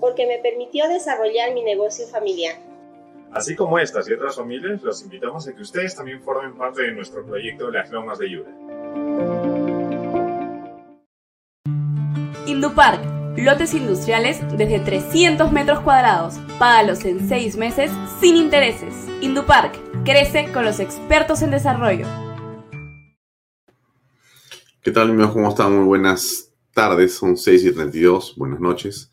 porque me permitió desarrollar mi negocio familiar. Así como estas y otras familias, los invitamos a que ustedes también formen parte de nuestro proyecto Las Lomas de Yura. Indupark, lotes industriales desde 300 metros cuadrados. Págalos en 6 meses sin intereses. Indupark, crece con los expertos en desarrollo. ¿Qué tal amigos? ¿Cómo están? Muy buenas tardes, son 6 y 32. Buenas noches.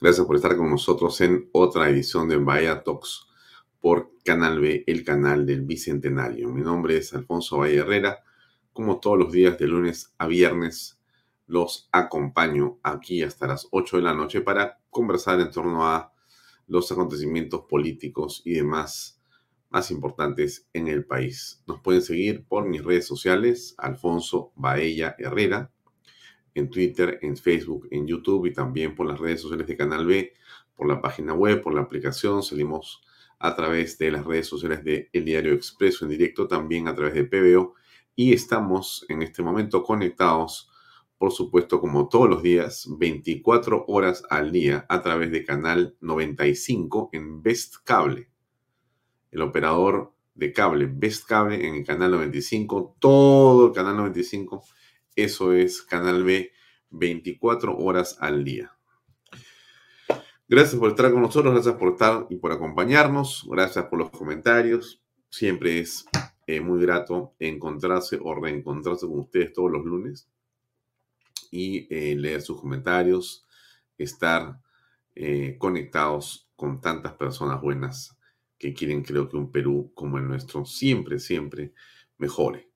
Gracias por estar con nosotros en otra edición de Bahía Talks por Canal B, el canal del Bicentenario. Mi nombre es Alfonso Valle Herrera. Como todos los días de lunes a viernes, los acompaño aquí hasta las 8 de la noche para conversar en torno a los acontecimientos políticos y demás más importantes en el país. Nos pueden seguir por mis redes sociales, Alfonso Baella Herrera, en Twitter, en Facebook, en YouTube y también por las redes sociales de Canal B, por la página web, por la aplicación. Salimos a través de las redes sociales de El Diario Expreso en directo, también a través de PBO. Y estamos en este momento conectados, por supuesto, como todos los días, 24 horas al día a través de Canal 95 en Best Cable. El operador de cable Best Cable en el canal 95, todo el canal 95 eso es Canal B 24 horas al día. Gracias por estar con nosotros, gracias por estar y por acompañarnos, gracias por los comentarios. Siempre es eh, muy grato encontrarse o reencontrarse con ustedes todos los lunes y eh, leer sus comentarios, estar eh, conectados con tantas personas buenas que quieren, creo que un Perú como el nuestro siempre, siempre mejore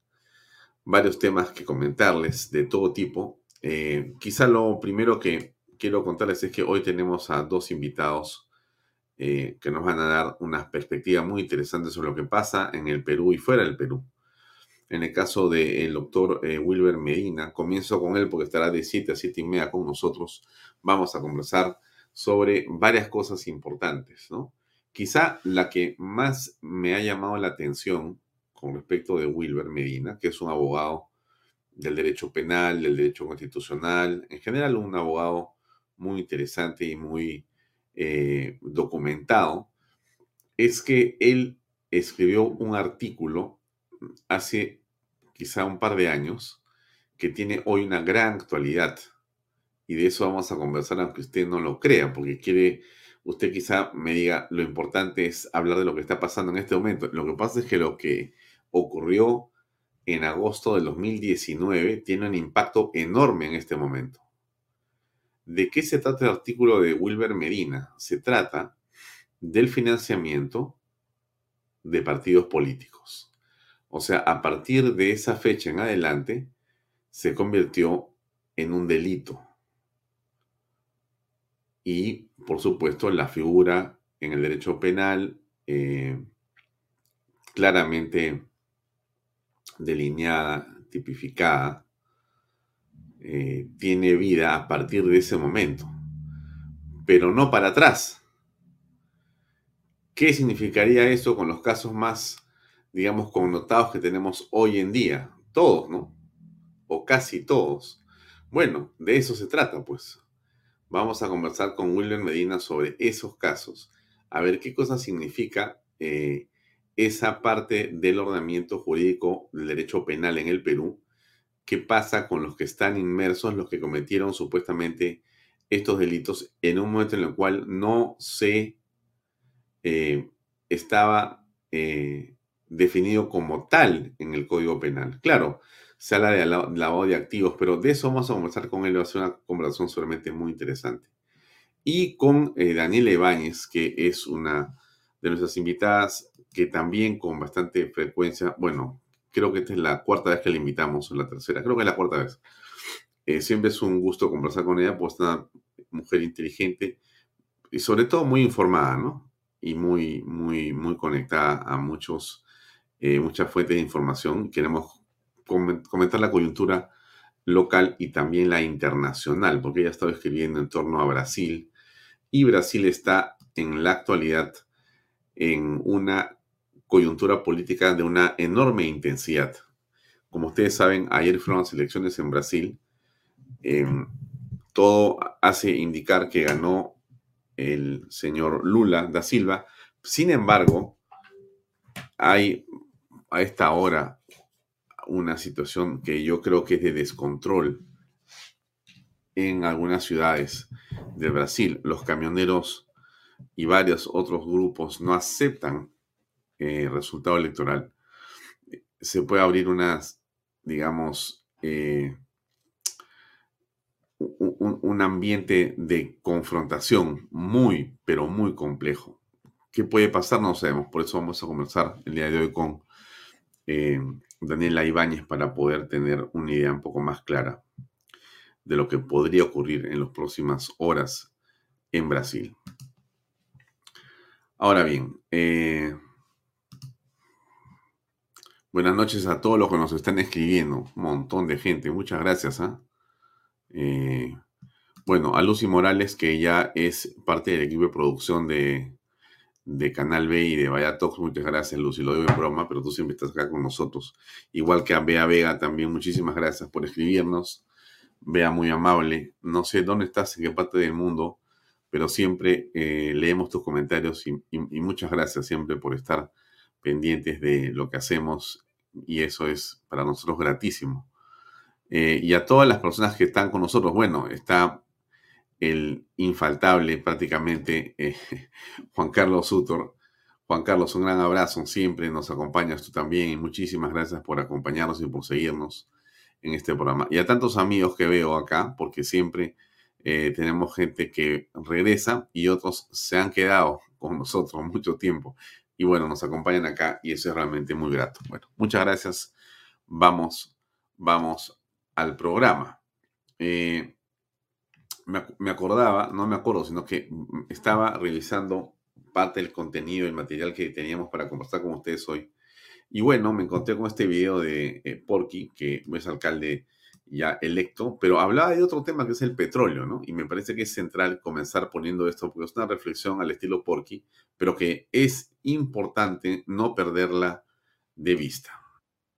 varios temas que comentarles de todo tipo. Eh, quizá lo primero que quiero contarles es que hoy tenemos a dos invitados eh, que nos van a dar una perspectiva muy interesante sobre lo que pasa en el Perú y fuera del Perú. En el caso del doctor eh, Wilber Medina, comienzo con él porque estará de 7 a 7 y media con nosotros. Vamos a conversar sobre varias cosas importantes, ¿no? Quizá la que más me ha llamado la atención con respecto de Wilber Medina, que es un abogado del derecho penal, del derecho constitucional, en general un abogado muy interesante y muy eh, documentado, es que él escribió un artículo hace quizá un par de años que tiene hoy una gran actualidad. Y de eso vamos a conversar aunque usted no lo crea, porque quiere, usted quizá me diga, lo importante es hablar de lo que está pasando en este momento. Lo que pasa es que lo que ocurrió en agosto del 2019 tiene un impacto enorme en este momento. ¿De qué se trata el artículo de Wilber Medina? Se trata del financiamiento de partidos políticos. O sea, a partir de esa fecha en adelante, se convirtió en un delito. Y, por supuesto, la figura en el derecho penal eh, claramente delineada, tipificada, eh, tiene vida a partir de ese momento, pero no para atrás. ¿Qué significaría eso con los casos más, digamos, connotados que tenemos hoy en día? Todos, ¿no? O casi todos. Bueno, de eso se trata, pues. Vamos a conversar con William Medina sobre esos casos, a ver qué cosa significa eh, esa parte del ordenamiento jurídico del derecho penal en el Perú, qué pasa con los que están inmersos, los que cometieron supuestamente estos delitos en un momento en el cual no se eh, estaba eh, definido como tal en el Código Penal. Claro, se habla de lavado de activos, pero de eso vamos a conversar con él, va a ser una conversación solamente muy interesante. Y con eh, Daniela Ibáñez, que es una de nuestras invitadas que también con bastante frecuencia, bueno, creo que esta es la cuarta vez que la invitamos, o la tercera, creo que es la cuarta vez. Eh, siempre es un gusto conversar con ella, pues es una mujer inteligente y sobre todo muy informada, ¿no? Y muy, muy, muy conectada a muchos, eh, muchas fuentes de información. Queremos comentar la coyuntura local y también la internacional, porque ella ha estado escribiendo en torno a Brasil y Brasil está en la actualidad en una coyuntura política de una enorme intensidad. Como ustedes saben, ayer fueron las elecciones en Brasil. Em, todo hace indicar que ganó el señor Lula da Silva. Sin embargo, hay a esta hora una situación que yo creo que es de descontrol en algunas ciudades de Brasil. Los camioneros y varios otros grupos no aceptan el resultado electoral, se puede abrir unas, digamos, eh, un, un, ambiente de confrontación muy, pero muy complejo. ¿Qué puede pasar? No sabemos. Por eso vamos a conversar el día de hoy con eh, Daniela Ibáñez para poder tener una idea un poco más clara de lo que podría ocurrir en las próximas horas en Brasil. Ahora bien, eh, buenas noches a todos los que nos están escribiendo, un montón de gente, muchas gracias. ¿ah? Eh, bueno, a Lucy Morales, que ya es parte del equipo de producción de, Canal B y de Vaya Talks, muchas gracias Lucy, lo digo en broma, pero tú siempre estás acá con nosotros. Igual que a Bea Vega también, muchísimas gracias por escribirnos. Bea, muy amable. No sé dónde estás, en qué parte del mundo, pero siempre eh, leemos tus comentarios y, muchas gracias siempre por estar pendientes de lo que hacemos y eso es para nosotros gratísimo. Eh, y a todas las personas que están con nosotros, bueno, está el infaltable prácticamente eh, Juan Carlos Sutor. Juan Carlos, un gran abrazo, siempre nos acompañas tú también y muchísimas gracias por acompañarnos y por seguirnos en este programa. Y a tantos amigos que veo acá, porque siempre eh, tenemos gente que regresa y otros se han quedado con nosotros mucho tiempo. Y bueno, nos acompañan acá y eso es realmente muy grato. Bueno, muchas gracias. Vamos, vamos al programa. Eh, me, me, acordaba, no me acuerdo, sino que estaba revisando parte del contenido, el material que teníamos para conversar con ustedes hoy. Y bueno, me encontré con este video de eh, Porky, que es alcalde ya electo, pero hablaba de otro tema que es el petróleo, ¿no? Y me parece que es central comenzar poniendo esto, porque es una reflexión al estilo Porky, pero que es importante no perderla de vista.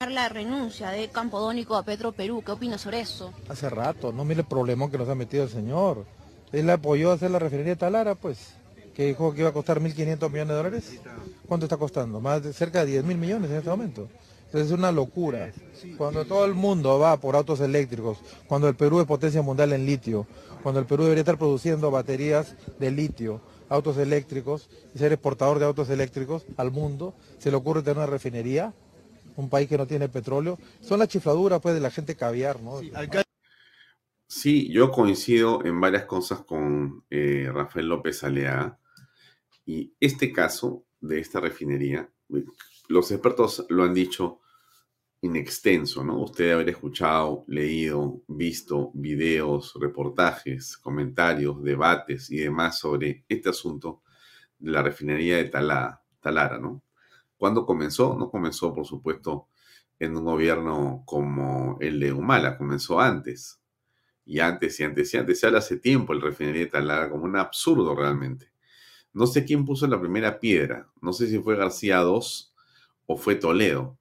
La renuncia de Campodónico a Petro Perú, ¿qué opina sobre eso? Hace rato, no mire el problema que nos ha metido el señor. Él apoyó a hacer la refinería de Talara, pues, que dijo que iba a costar 1.500 millones de dólares. ¿Cuánto está costando? Más de cerca de 10.000 millones en este momento es una locura. Cuando todo el mundo va por autos eléctricos, cuando el Perú es potencia mundial en litio, cuando el Perú debería estar produciendo baterías de litio, autos eléctricos y ser exportador de autos eléctricos al mundo, se le ocurre tener una refinería, un país que no tiene petróleo. Son las chifladuras pues de la gente caviar, ¿no? Sí, yo coincido en varias cosas con eh, Rafael López Alea y este caso de esta refinería los expertos lo han dicho in extenso, ¿no? Usted haber escuchado, leído, visto videos, reportajes, comentarios, debates y demás sobre este asunto de la refinería de Talara, ¿no? ¿Cuándo comenzó? No comenzó, por supuesto, en un gobierno como el de Humala, comenzó antes. Y antes y antes y antes. Se habla hace tiempo el refinería de Talara como un absurdo realmente. No sé quién puso la primera piedra. No sé si fue García II o fue Toledo.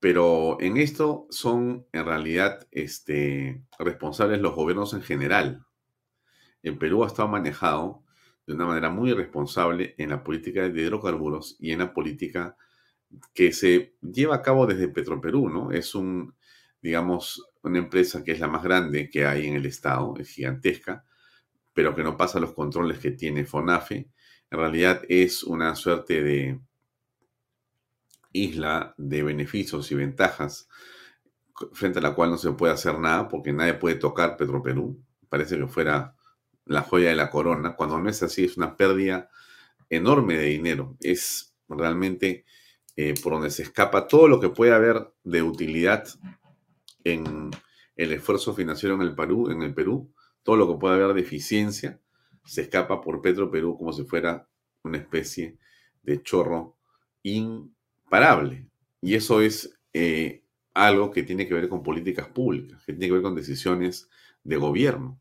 Pero en esto son en realidad este, responsables los gobiernos en general. En Perú ha estado manejado de una manera muy irresponsable en la política de hidrocarburos y en la política que se lleva a cabo desde Petroperú, ¿no? Es un, digamos, una empresa que es la más grande que hay en el Estado, es gigantesca, pero que no pasa los controles que tiene FONAFE. En realidad es una suerte de isla de beneficios y ventajas frente a la cual no se puede hacer nada porque nadie puede tocar Petroperú. Parece que fuera la joya de la corona, cuando no es así, es una pérdida enorme de dinero. Es realmente eh, por donde se escapa todo lo que puede haber de utilidad en el esfuerzo financiero en el Perú, en el Perú, todo lo que puede haber de eficiencia, se escapa por Petro Perú como si fuera una especie de chorro imparable. Y eso es eh, algo que tiene que ver con políticas públicas, que tiene que ver con decisiones de gobierno.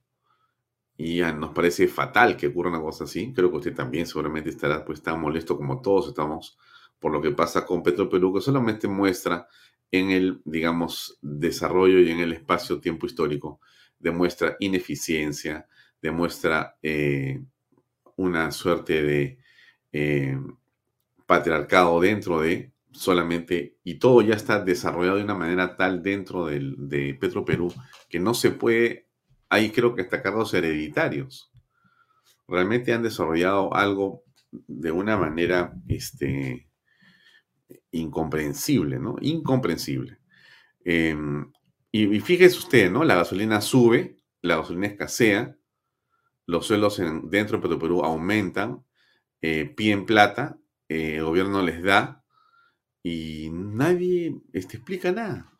Y nos parece fatal que ocurra una cosa así. Creo que usted también seguramente estará pues tan molesto como todos estamos por lo que pasa con Petro Perú, que solamente muestra en el, digamos, desarrollo y en el espacio-tiempo histórico, demuestra ineficiencia, demuestra eh, una suerte de eh, patriarcado dentro de solamente, y todo ya está desarrollado de una manera tal dentro del, de Petro Perú que no se puede hay creo que hasta cargos hereditarios. Realmente han desarrollado algo de una manera este, incomprensible, ¿no? Incomprensible. Em, y, fíjese usted, ¿no? La gasolina sube, la gasolina escasea, los sueldos en, dentro de Perú aumentan, eh, piden plata, eh, el gobierno les da y nadie este, explica nada.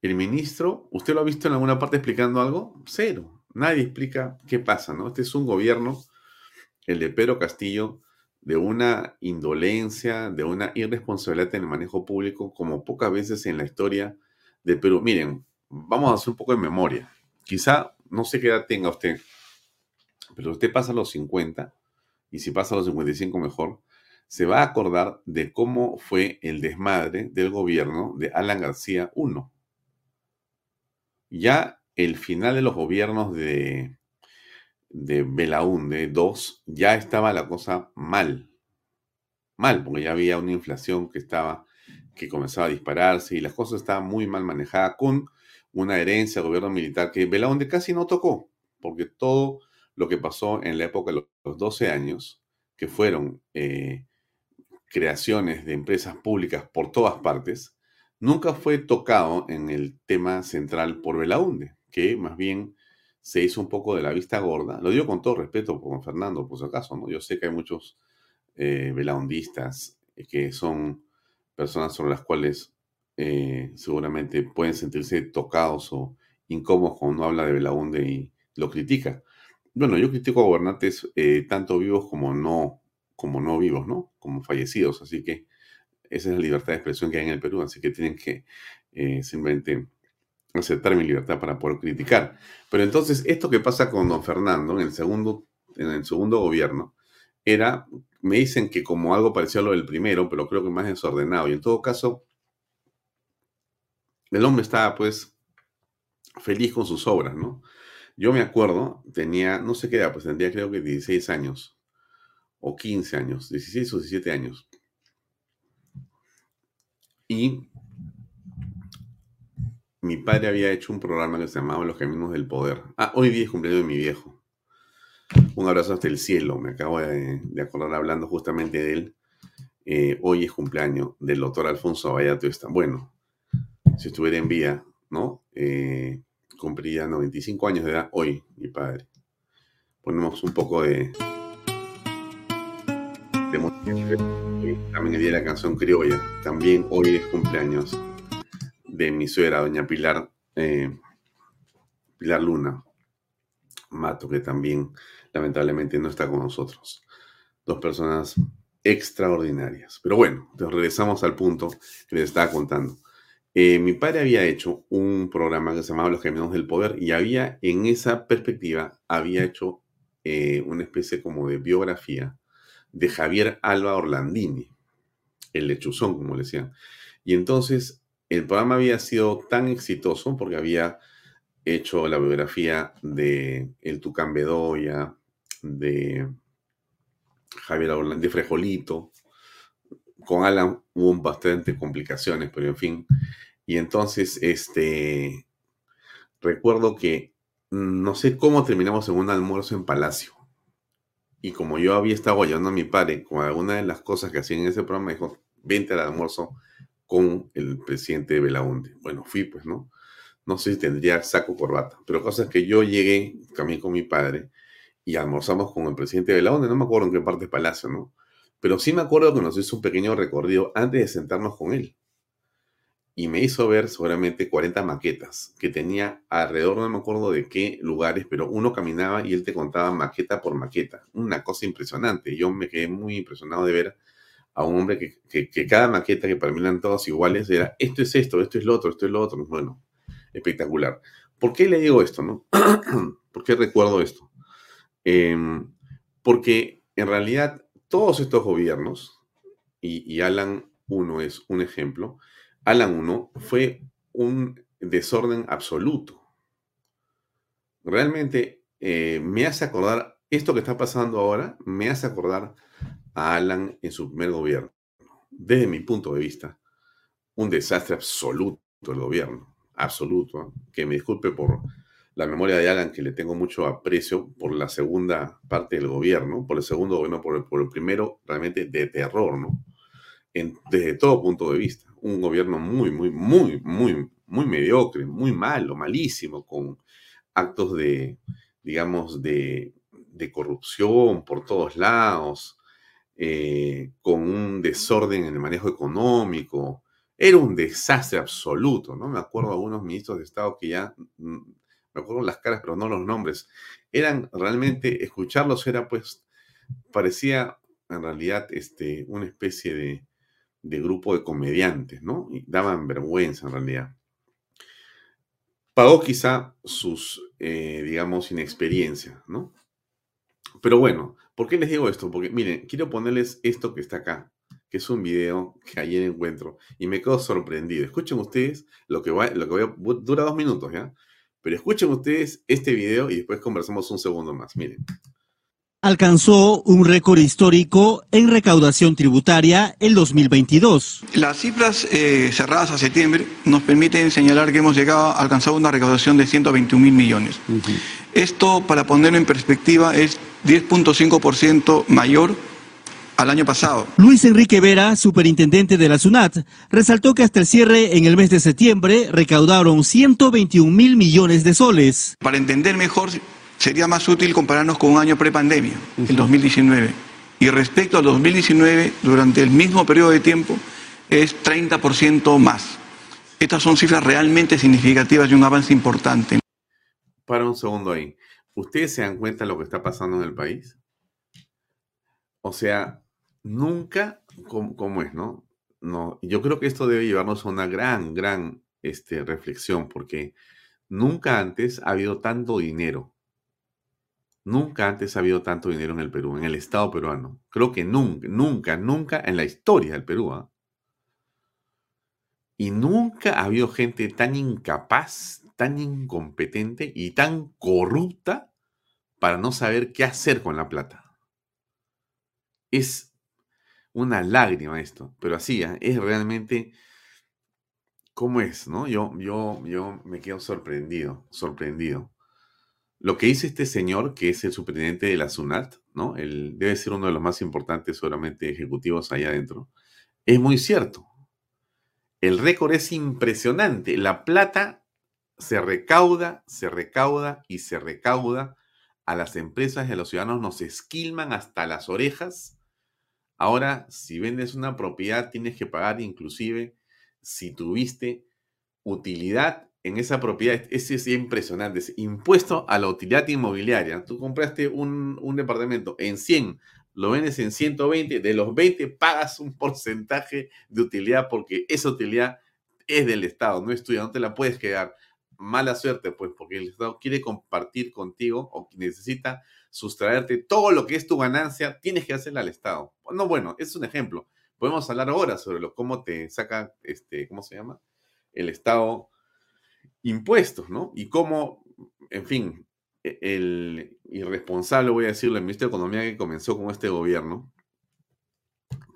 El ministro, ¿usted lo ha visto en alguna parte explicando algo? Cero. Nadie explica qué pasa, ¿no? Este es un gobierno, el de Pedro Castillo, de una indolencia, de una irresponsabilidad en el manejo público como pocas veces en la historia de Perú. Miren, vamos a hacer un poco de memoria. Quizá, no sé qué edad tenga usted, pero usted pasa a los 50, y si pasa a los 55 mejor, se va a acordar de cómo fue el desmadre del gobierno de Alan García I ya el final de los gobiernos de, de Belaunde 2 ya estaba la cosa mal. Mal, porque ya había una inflación que estaba, que comenzaba a dispararse y las cosas estaban muy mal manejadas con una herencia gobierno militar que Belaunde casi no tocó, porque todo lo que pasó en la época de los 12 años, que fueron eh, creaciones de empresas públicas por todas partes, nunca fue tocado en el tema central por Belaunde, que más bien se hizo un poco de la vista gorda. Lo digo con todo respeto por Fernando, por si acaso, ¿no? Yo sé que hay muchos eh, belaundistas que son personas sobre las cuales eh, seguramente pueden sentirse tocados o incómodos cuando habla de Belaunde y lo critica. Bueno, yo critico a gobernantes eh, tanto vivos como no, como no vivos, ¿no? Como fallecidos, así que esa es la libertad de expresión que hay en el Perú, así que tienen que eh, simplemente aceptar mi libertad para poder criticar. Pero entonces, esto que pasa con don Fernando en el segundo, en el segundo gobierno, era, me dicen que como algo parecía lo del primero, pero creo que más desordenado. Y en todo caso, el hombre estaba pues feliz con sus obras, ¿no? Yo me acuerdo, tenía, no sé qué edad, pues tendría creo que 16 años, o 15 años, 16 o 17 años. Y mi padre había hecho un programa que se llamaba Los Caminos del Poder. Ah, hoy día es cumpleaños de mi viejo. Un abrazo hasta el cielo. Me acabo de, acordar hablando justamente de él. Eh, hoy es cumpleaños del doctor Alfonso Abayato. Está bueno. Si estuviera en vía, ¿no? Eh, cumpliría 95 años de edad hoy, mi padre. Ponemos un poco de también el día de la canción criolla. También hoy es cumpleaños de mi suegra, doña Pilar, eh, Pilar Luna Mato, que también lamentablemente no está con nosotros. Dos personas extraordinarias. Pero bueno, regresamos al punto que les estaba contando. Eh, mi padre había hecho un programa que se llamaba Los Caminos del Poder y había, en esa perspectiva, había hecho eh, una especie como de biografía de Javier Alba Orlandini, el lechuzón, como le decían. Y entonces el programa había sido tan exitoso porque había hecho la biografía de El Tucán Bedoya, de Javier Orlandini, de Frejolito. Con Alan hubo bastante complicaciones, pero en fin. Y entonces, este, recuerdo que no sé cómo terminamos en un almuerzo en Palacio. Y como yo había estado ayudando a mi padre con alguna de las cosas que hacían en ese programa, dijo, vente al almuerzo con el presidente de Belaunde. Bueno, fui pues, ¿no? No sé si tendría saco corbata, pero cosas que yo llegué también con mi padre y almorzamos con el presidente de Belaunde, no me acuerdo en qué parte del palacio, ¿no? Pero sí me acuerdo que nos hizo un pequeño recorrido antes de sentarnos con él y me hizo ver seguramente 40 maquetas que tenía alrededor, no me acuerdo de qué lugares, pero uno caminaba y él te contaba maqueta por maqueta. Una cosa impresionante. Yo me quedé muy impresionado de ver a un hombre que, que, cada maqueta, que para mí eran todas iguales, era esto es esto, esto es lo otro, esto es lo otro. Bueno, espectacular. ¿Por qué le digo esto? No? ¿Por qué recuerdo esto? Em, porque en realidad todos estos gobiernos, y, y Alan 1 es un ejemplo, Alan 1 fue un desorden absoluto. Realmente eh, me hace acordar, esto que está pasando ahora, me hace acordar a Alan en su primer gobierno. Desde mi punto de vista, un desastre absoluto el gobierno, absoluto. Que me disculpe por la memoria de Alan, que le tengo mucho aprecio por la segunda parte del gobierno, por el segundo gobierno, por el, por el primero realmente de terror, ¿no? desde todo punto de vista. Un gobierno muy, muy, muy, muy, muy mediocre, muy malo, malísimo, con actos de, digamos, de, corrupción por todos lados, eh, con un desorden en el manejo económico. Era un desastre absoluto, ¿no? Me acuerdo de algunos ministros de Estado que ya, mm, me acuerdo las caras, pero no los nombres. Eran realmente, escucharlos era pues, parecía en realidad este, una especie de, de grupo de comediantes, ¿no? Daban vergüenza en realidad. Pagó quizá sus, eh, digamos, inexperiencia, ¿no? Pero bueno, ¿por qué les digo esto? Porque miren, quiero ponerles esto que está acá, que es un video que ayer encuentro y me quedo sorprendido. Escuchen ustedes lo que, va, lo que dura dos minutos, ¿ya? Pero escuchen ustedes este video y después conversamos un segundo más. Miren alcanzó un récord histórico en recaudación tributaria el 2022. Las cifras eh, cerradas a septiembre nos permiten señalar que hemos llegado a alcanzar una recaudación de 121 mil millones. Esto, para ponerlo en perspectiva, es 10.5% mayor al año pasado. Luis Enrique Vera, superintendente de la SUNAT, resaltó que hasta el cierre en el mes de septiembre recaudaron 121 mil millones de soles. Para entender mejor sería más útil compararnos con un año prepandemia, el 2019. Y respecto al 2019, durante el mismo periodo de tiempo, es 30% más. Estas son cifras realmente significativas y un avance importante. Para un segundo ahí. ¿Ustedes se dan cuenta de lo que está pasando en el país? O sea, nunca, ¿cómo, es, no? No, yo creo que esto debe llevarnos a una gran, gran este, reflexión, porque nunca antes ha habido tanto dinero Nunca antes ha habido tanto dinero en el Perú, en el Estado peruano. Creo que nunca, nunca, nunca en la historia del Perú. ¿ah? Y nunca ha habido gente tan incapaz, tan incompetente y tan corrupta para no saber qué hacer con la plata. Es una lágrima esto, pero así, ¿ah? es realmente cómo es, ¿no? Yo, yo, yo me quedo sorprendido, sorprendido. Lo que dice este señor, que es el superintendente de la SUNAT, ¿no? Él debe ser uno de los más importantes, seguramente, ejecutivos allá adentro, es muy cierto. El récord es impresionante. La plata se recauda, se recauda y se recauda. A las empresas y a los ciudadanos nos esquilman hasta las orejas Ahora, si vendes una propiedad, tienes que pagar inclusive si tuviste utilidad en esa propiedad. Ese es impresionante. Es impuesto a la utilidad inmobiliaria. Tú compraste un, un departamento en 100, lo vendes en 120, de los 20 pagas un porcentaje de utilidad porque esa utilidad es del Estado, no es tuya, no te la puedes quedar. Mala suerte, pues, porque el Estado quiere compartir contigo o necesita sustraerte todo lo que es tu ganancia, tienes que hacerle al Estado. No, bueno, es un ejemplo. Podemos hablar ahora sobre lo, cómo te saca, este, ¿cómo se llama? El Estado impuestos, ¿no? Y cómo, en fin, e, el irresponsable, voy a decirlo, el ministro de Economía que comenzó con este gobierno,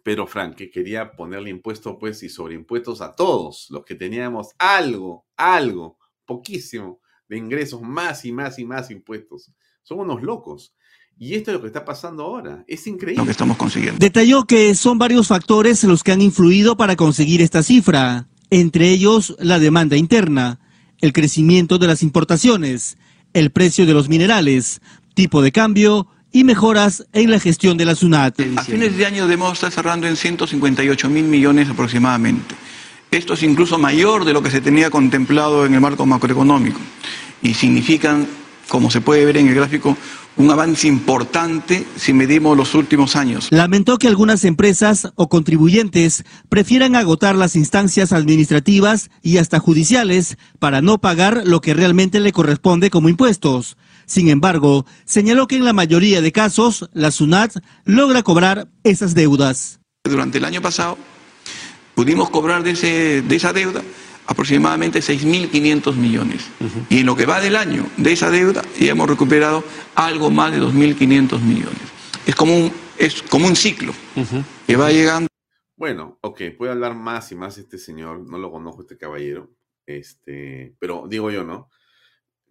Pedro Frank, que quería ponerle impuestos, pues, y sobreimpuestos a todos los que teníamos algo, algo, poquísimo de ingresos, más y más y más impuestos. Son unos locos. Y esto es lo que está pasando ahora. Es increíble. Lo que estamos consiguiendo. Detalló que son varios factores los que han influido para conseguir esta cifra, entre ellos la demanda interna, el crecimiento de las importaciones, el precio de los minerales, tipo de cambio y mejoras en la gestión de la SUNAT. A fines de año debemos estar cerrando en 158 mil millones aproximadamente. Esto es incluso mayor de lo que se tenía contemplado en el marco macroeconómico y significan, como se puede ver en el gráfico, un avance importante si medimos los últimos años. Lamentó que algunas empresas o contribuyentes prefieran agotar las instancias administrativas y hasta judiciales para no pagar lo que realmente le corresponde como impuestos. Sin embargo, señaló que en la mayoría de casos la SUNAT logra cobrar esas deudas. Durante el año pasado pudimos cobrar de, ese, de esa deuda aproximadamente 6.500 millones. Y en lo que va del año de esa deuda ya hemos recuperado algo más de 2.500 millones. Es como un, es como un ciclo que va llegando. Bueno, ok, puede hablar más y más este señor, no lo conozco este caballero, este, pero digo yo, ¿no?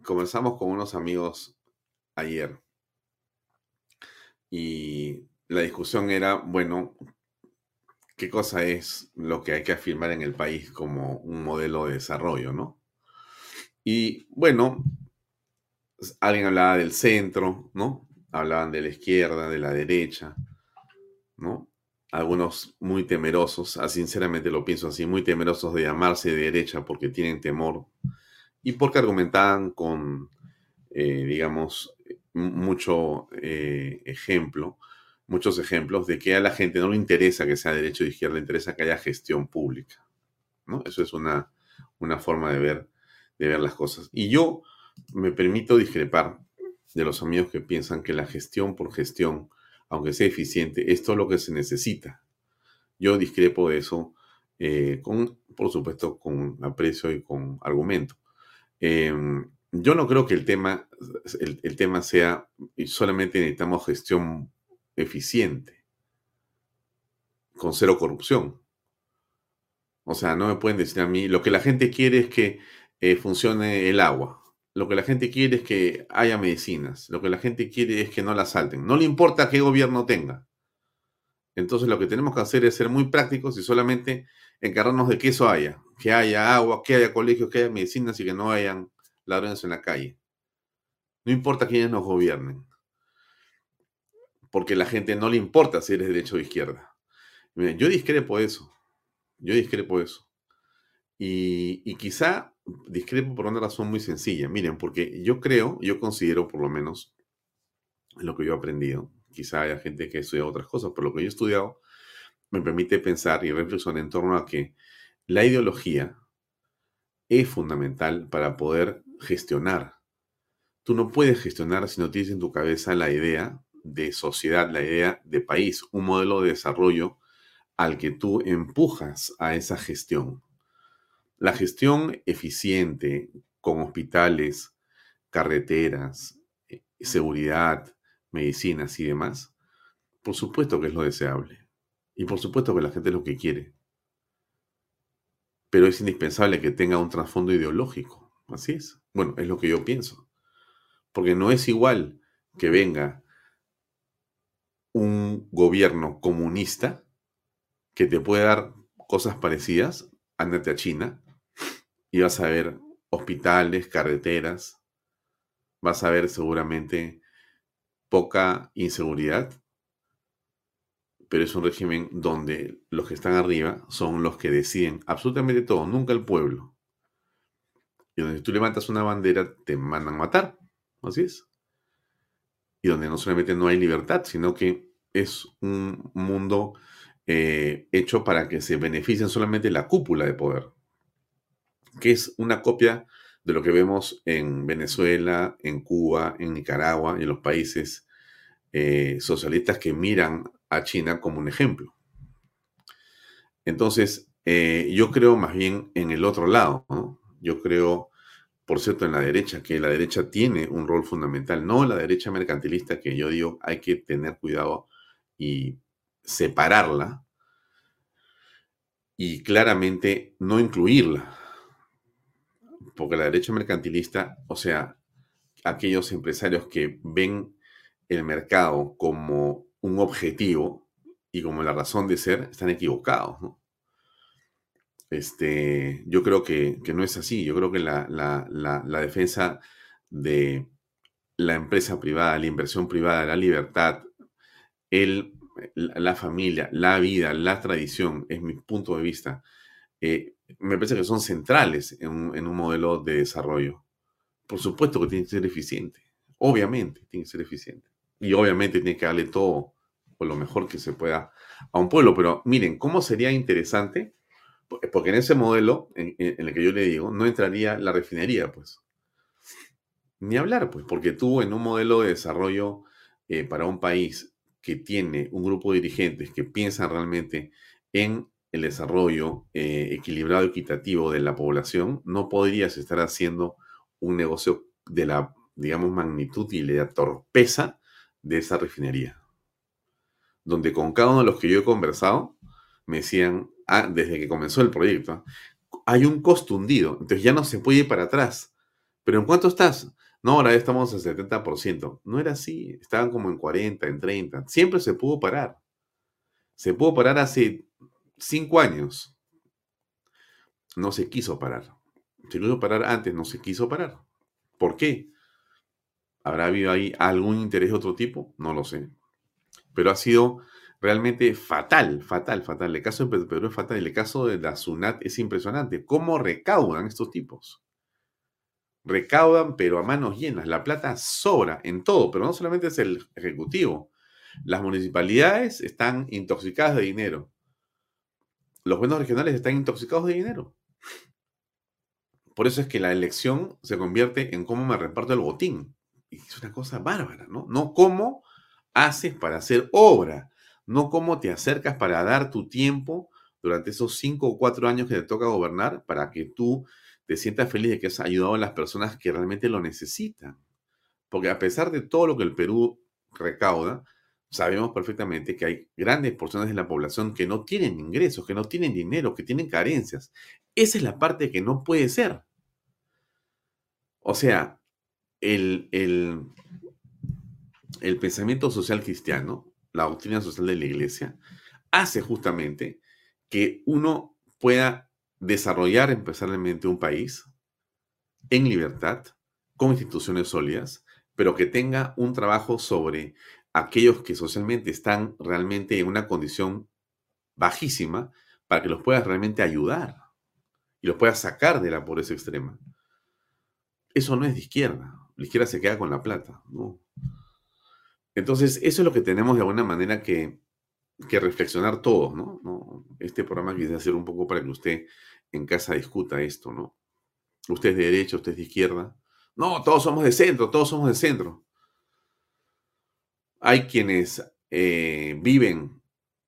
conversamos con unos amigos ayer y la discusión era, bueno, ¿qué cosa es lo que hay que afirmar en el país como un modelo de desarrollo, no? Y bueno, alguien hablaba del centro, ¿no? Hablaban de la izquierda, de la derecha, ¿no? Algunos muy temerosos, ah, sinceramente lo pienso así, muy temerosos de llamarse de derecha porque tienen temor y porque argumentaban con, eh, digamos, mucho eh, ejemplo, muchos ejemplos de que a la gente no le interesa que sea derecho o izquierda, le interesa que haya gestión pública. ¿no? Eso es una, una forma de ver, de ver las cosas. Y yo me permito discrepar de los amigos que piensan que la gestión por gestión, aunque sea eficiente, es todo lo que se necesita. Yo discrepo de eso, eh, con, por supuesto, con aprecio y con argumento. Em, yo no creo que el tema, el, tema sea solamente necesitamos gestión eficiente, con cero corrupción. O sea, no me pueden decir a mí, lo que la gente quiere es que eh, funcione el agua, lo que la gente quiere es que haya medicinas, lo que la gente quiere es que no la salten. No le importa qué gobierno tenga. Entonces lo que tenemos que hacer es ser muy prácticos y solamente encargarnos de que eso haya, que haya agua, que haya colegios, que haya medicinas y que no hayan ladrones en la calle. No importa quiénes nos gobiernen, porque la gente no le importa si eres derecho o izquierda. yo discrepo eso, yo discrepo eso. Y, y quizá discrepo por una razón muy sencilla. Miren, porque yo creo, yo considero por lo menos lo que yo he aprendido, quizá haya gente que estudia otras cosas, pero lo que yo he estudiado me permite pensar y reflexionar en torno a que la ideología es fundamental para poder gestionar. Tú no puedes gestionar si no tienes en tu cabeza la idea de sociedad, la idea de país, un modelo de desarrollo al que tú empujas a esa gestión. La gestión eficiente con hospitales, carreteras, eh, seguridad, medicinas y demás, por supuesto que es lo deseable. Y por supuesto que la gente es lo que quiere. Pero es indispensable que tenga un trasfondo ideológico. Así es. Bueno, es lo que yo pienso. Porque no es igual que venga un gobierno comunista que te puede dar cosas parecidas, ándate a China y vas a ver hospitales, carreteras, vas a ver seguramente poca inseguridad, pero es un régimen donde los que están arriba son los que deciden absolutamente todo, nunca el pueblo. Y donde tú levantas una bandera, te mandan matar. Así es. Y donde no solamente no hay libertad, sino que es un mundo eh, hecho para que se beneficien solamente la cúpula de poder, que es una copia de lo que vemos en Venezuela, en Cuba, en Nicaragua y en los países eh, socialistas que miran a China como un ejemplo. Entonces, eh, yo creo más bien en el otro lado. Yo creo, por cierto, en la derecha, que la derecha tiene un rol fundamental, no la derecha mercantilista que yo digo hay que tener cuidado y separarla y claramente no incluirla. Porque la derecha mercantilista, o sea, aquellos empresarios que ven el mercado como un objetivo y como la razón de ser, están equivocados. Este, yo creo que, no es así. Yo creo que la, la defensa de la empresa privada, la inversión privada, la libertad, el la familia, la vida, la tradición, es mi punto de vista, eh, me parece que son centrales en un, modelo de desarrollo. Por supuesto que tiene que ser eficiente, obviamente tiene que ser eficiente. Y obviamente tiene que darle todo o lo mejor que se pueda a un pueblo. Pero miren, ¿cómo sería interesante? Porque en ese modelo en, el que yo le digo, no entraría la refinería, pues. Ni hablar, pues, porque tú en un modelo de desarrollo eh, para un país que tiene un grupo de dirigentes que piensan realmente en el desarrollo eh, equilibrado equitativo de la población, no podrías estar haciendo un negocio de la, digamos, magnitud y la torpeza de esa refinería. Donde con cada uno de los que yo he conversado, me decían, ah, desde que comenzó el proyecto, hay un costo hundido, entonces ya no se puede ir para atrás. Pero ¿en cuánto estás? No, ahora estamos al 70%. No era así, estaban como en 40, en 30. Siempre se pudo parar. Se pudo parar hace cinco años. No se quiso parar. Se quiso parar antes, no se quiso parar. ¿Por qué? ¿Habrá habido ahí algún interés de otro tipo? No lo sé. Pero ha sido realmente fatal, fatal, fatal. El caso de Perú es fatal. El caso de la SUNAT es impresionante. ¿Cómo recaudan estos tipos? recaudan, pero a manos llenas. La plata sobra en todo, pero no solamente es el Ejecutivo. Las municipalidades están intoxicadas de dinero. Los buenos regionales están intoxicados de dinero. Por eso es que la elección se convierte en cómo me reparto el botín. Y es una cosa bárbara, ¿no? No cómo haces para hacer obra, no cómo te acercas para dar tu tiempo durante esos cinco o cuatro años que te toca gobernar para que tú te sientas feliz de que has ayudado a las personas que realmente lo necesitan. Porque a pesar de todo lo que el Perú recauda, sabemos perfectamente que hay grandes porciones de la población que no tienen ingresos, que no tienen dinero, que tienen carencias. Esa es la parte que no puede ser. O sea, el, el, el pensamiento social cristiano, la doctrina social de la iglesia, hace justamente que uno pueda desarrollar empresarialmente un país en libertad, con instituciones sólidas, pero que tenga un trabajo sobre aquellos que socialmente están realmente en una condición bajísima para que los puedas realmente ayudar y los puedas sacar de la pobreza extrema. Eso no es de izquierda. La izquierda se queda con la plata. Entonces, eso es lo que tenemos de alguna manera que reflexionar todos, ¿no? Este programa quise hacer un poco para que usted en casa discuta esto, ¿no? Usted es de derecha, usted es de izquierda. No, todos somos de centro, todos somos de centro. Hay quienes eh, viven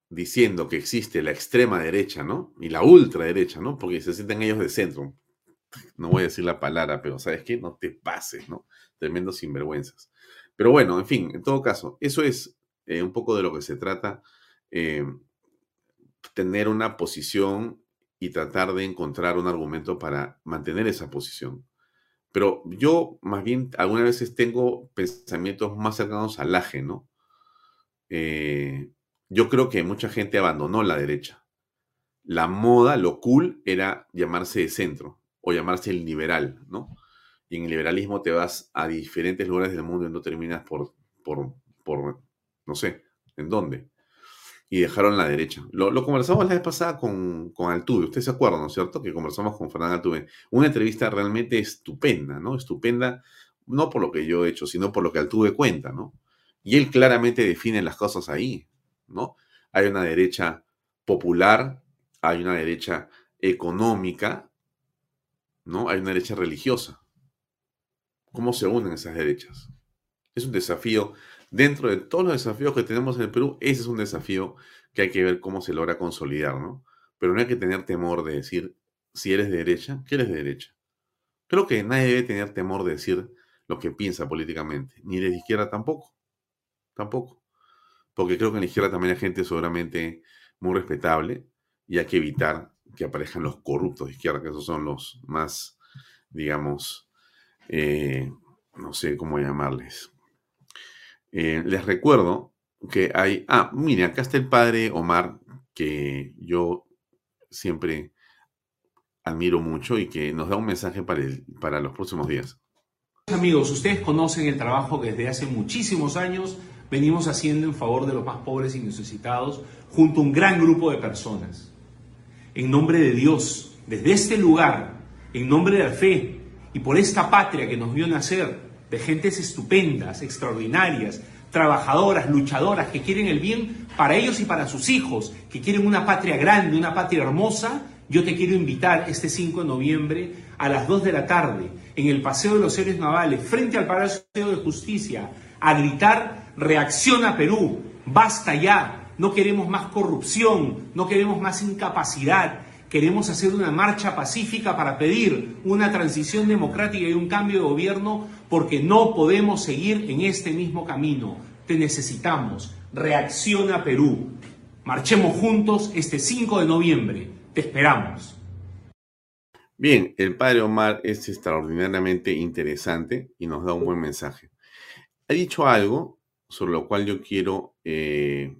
diciendo que existe la extrema derecha, ¿no? Y la ultraderecha, ¿no? Porque se sienten ellos de centro. No voy a decir la palabra, pero ¿sabes qué? No te pases, ¿no? Tremendos sinvergüenzas. Pero bueno, en fin, en todo caso, eso es eh, un poco de lo que se trata eh, tener una posición y tratar de encontrar un argumento para mantener esa posición. Pero yo más bien algunas veces tengo pensamientos más cercanos al aje, ¿no? Eh, yo creo que mucha gente abandonó la derecha. La moda, lo cool, era llamarse centro o llamarse el liberal, ¿no? Y en el liberalismo te vas a diferentes lugares del mundo y no terminas por, por, por no sé, ¿en dónde? y dejaron la derecha. Lo, conversamos la vez pasada con, con Altuve, ustedes se acuerdan, ¿no es cierto? Que conversamos con Fernando Altuve. Una entrevista realmente estupenda, ¿no? Estupenda, no por lo que yo he hecho, sino por lo que Altuve cuenta, ¿no? Y él claramente define las cosas ahí, ¿no? Hay una derecha popular, hay una derecha económica, ¿no? Hay una derecha religiosa. ¿Cómo se unen esas derechas? Es un desafío dentro de todos los desafíos que tenemos en el Perú, ese es un desafío que hay que ver cómo se logra consolidar, ¿no? Pero no hay que tener temor de decir, si eres de derecha, que eres de derecha. Creo que nadie debe tener temor de decir lo que piensa políticamente, ni de izquierda tampoco, tampoco. Porque creo que en la izquierda también hay gente seguramente muy respetable y hay que evitar que aparezcan los corruptos de izquierda, que esos son los más, digamos, eh, no sé cómo llamarles, eh, les recuerdo que hay, ah, mire, acá está el padre Omar, que yo siempre admiro mucho y que nos da un mensaje para, para los próximos días. Amigos, ustedes conocen el trabajo que desde hace muchísimos años venimos haciendo en favor de los más pobres y necesitados junto a un gran grupo de personas. En nombre de Dios, desde este lugar, en nombre de la fe y por esta patria que nos vio nacer, de gentes estupendas, extraordinarias, trabajadoras, luchadoras, que quieren el bien para ellos y para sus hijos, que quieren una patria grande, una patria hermosa, yo te quiero invitar este 5 de noviembre a las 2 de la tarde en el Paseo de los Héroes Navales, frente al Palacio de Justicia, a gritar, reacciona Perú, basta ya, no queremos más corrupción, no queremos más incapacidad, Queremos hacer una marcha pacífica para pedir una transición democrática y un cambio de gobierno porque no podemos seguir en este mismo camino. Te necesitamos. Reacciona Perú. Marchemos juntos este 5 de noviembre. Te esperamos. Bien, el padre Omar es extraordinariamente interesante y nos da un buen mensaje. Ha dicho algo sobre lo cual yo quiero eh,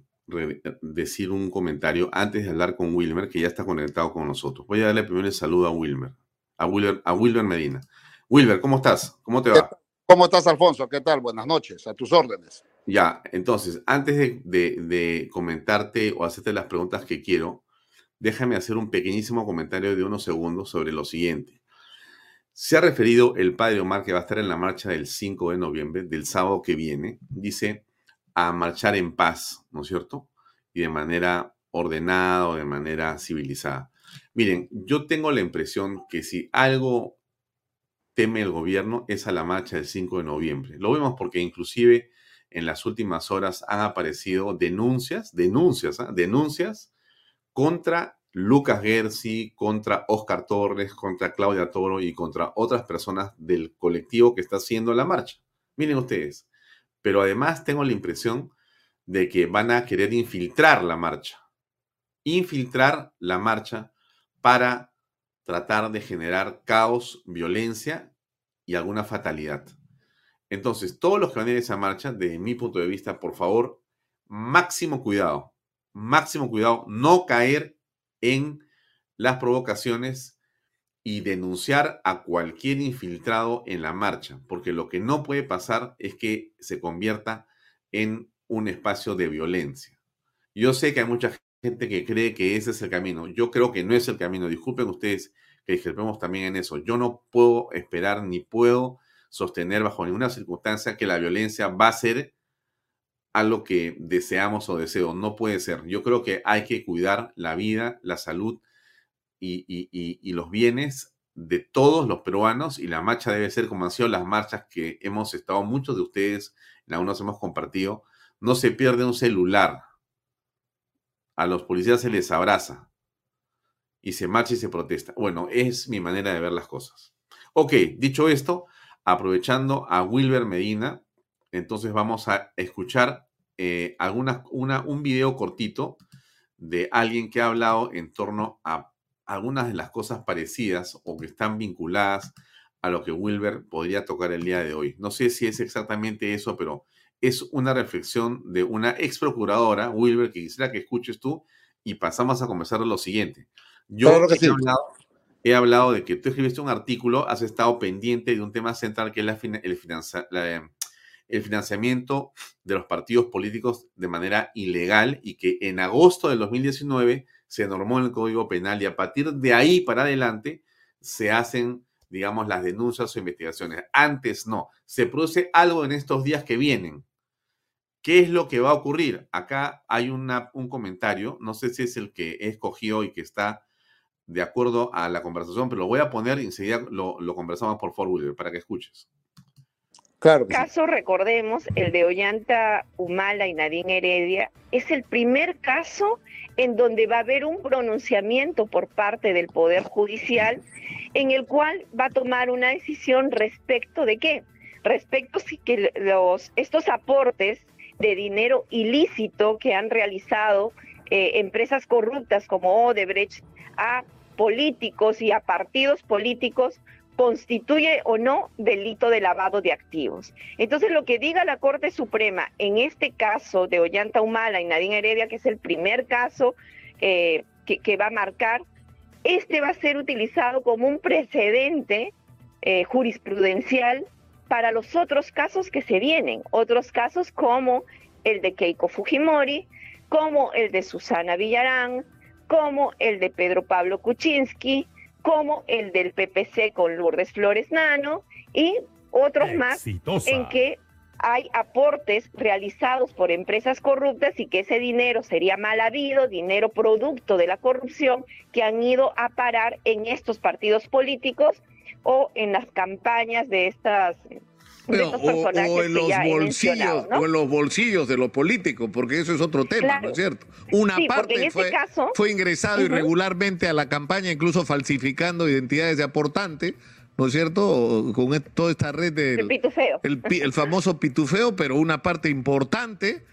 decir un comentario antes de hablar con Wilmer, que ya está conectado con nosotros. Voy a darle primero el saludo a Wilmer, a Wilmer, a Wilmer Medina. Wilmer, ¿cómo estás? ¿Cómo te va? ¿Cómo estás, Alfonso? ¿Qué tal? Buenas noches, a tus órdenes. Ya, entonces, antes de, de comentarte o hacerte las preguntas que quiero, déjame hacer un pequeñísimo comentario de unos segundos sobre lo siguiente. Se ha referido el padre Omar que va a estar en la marcha del 5 de noviembre, del sábado que viene. Dice, a marchar en paz, ¿no es cierto? Y de manera ordenada o de manera civilizada. Miren, yo tengo la impresión que si algo teme el gobierno es a la marcha del 5 de noviembre. Lo vemos porque inclusive en las últimas horas han aparecido denuncias, denuncias, ¿ah? denuncias contra Lucas Gersi, contra Oscar Torres, contra Claudia Toro y contra otras personas del colectivo que está haciendo la marcha. Miren ustedes, pero además tengo la impresión de que van a querer infiltrar la marcha. Infiltrar la marcha para tratar de generar caos, violencia y alguna fatalidad. Entonces, todos los que van a ir a esa marcha, desde mi punto de vista, por favor, máximo cuidado, máximo cuidado, no caer en las provocaciones y denunciar a cualquier infiltrado en la marcha, porque lo que no puede pasar es que se convierta en un espacio de violencia. Yo sé que hay mucha gente que cree que ese es el camino. Yo creo que no es el camino. Disculpen ustedes que discrepemos también en eso. Yo no puedo esperar ni puedo sostener bajo ninguna circunstancia que la violencia va a ser algo que deseamos o deseo. No puede ser. Yo creo que hay que cuidar la vida, la salud y, los bienes de todos los peruanos y la marcha debe ser como han sido las marchas que hemos estado, muchos de ustedes, en algunos hemos compartido, no se pierde un celular. A los policías se les abraza y se marcha y se protesta. Bueno, es mi manera de ver las cosas. Ok, dicho esto, aprovechando a Wilber Medina, entonces vamos a escuchar eh, una, un video cortito de alguien que ha hablado en torno a algunas de las cosas parecidas o que están vinculadas a lo que Wilber podría tocar el día de hoy. No sé si es exactamente eso, pero es una reflexión de una ex procuradora, Wilber, que quisiera que escuches tú y pasamos a conversar de lo siguiente. Yo he, hablado, he, hablado, de que tú escribiste un artículo, has estado pendiente de un tema central que es la, el, el financiamiento de los partidos políticos de manera ilegal y que en agosto del 2019 se normó el Código Penal y a partir de ahí para adelante se hacen, digamos, las denuncias o investigaciones. Antes no. Se produce algo en estos días que vienen. ¿Qué es lo que va a ocurrir? Acá hay una, un comentario, no sé si es el que he escogido y que está de acuerdo a la conversación, pero lo voy a poner y enseguida lo, lo conversamos por favor, para que escuches. Claro. Caso, recordemos, el de Ollanta Humala y Nadine Heredia, es el primer caso en donde va a haber un pronunciamiento por parte del Poder Judicial en el cual va a tomar una decisión respecto de qué? Respecto si que los, estos aportes de dinero ilícito que han realizado eh, empresas corruptas como Odebrecht a políticos y a partidos políticos constituye o no delito de lavado de activos. Entonces, lo que diga la Corte Suprema en este caso de Ollanta Humala y Nadine Heredia, que es el primer caso eh, que, va a marcar, este va a ser utilizado como un precedente eh, jurisprudencial para los otros casos que se vienen, otros casos como el de Keiko Fujimori, como el de Susana Villarán, como el de Pedro Pablo Kuczynski, como el del PPC con Lourdes Flores Nano y otros más en que hay aportes realizados por empresas corruptas y que ese dinero sería mal habido, dinero producto de la corrupción que han ido a parar en estos partidos políticos o en las campañas de estas o, en los bolsillos o en los bolsillos de los políticos, porque eso es otro tema, ¿no es cierto? Una parte fue, fue ingresado irregularmente a la campaña, incluso falsificando identidades de aportante. ¿no es cierto? Con toda esta red del el, pitufeo. el, famoso pitufeo, pero una parte importante,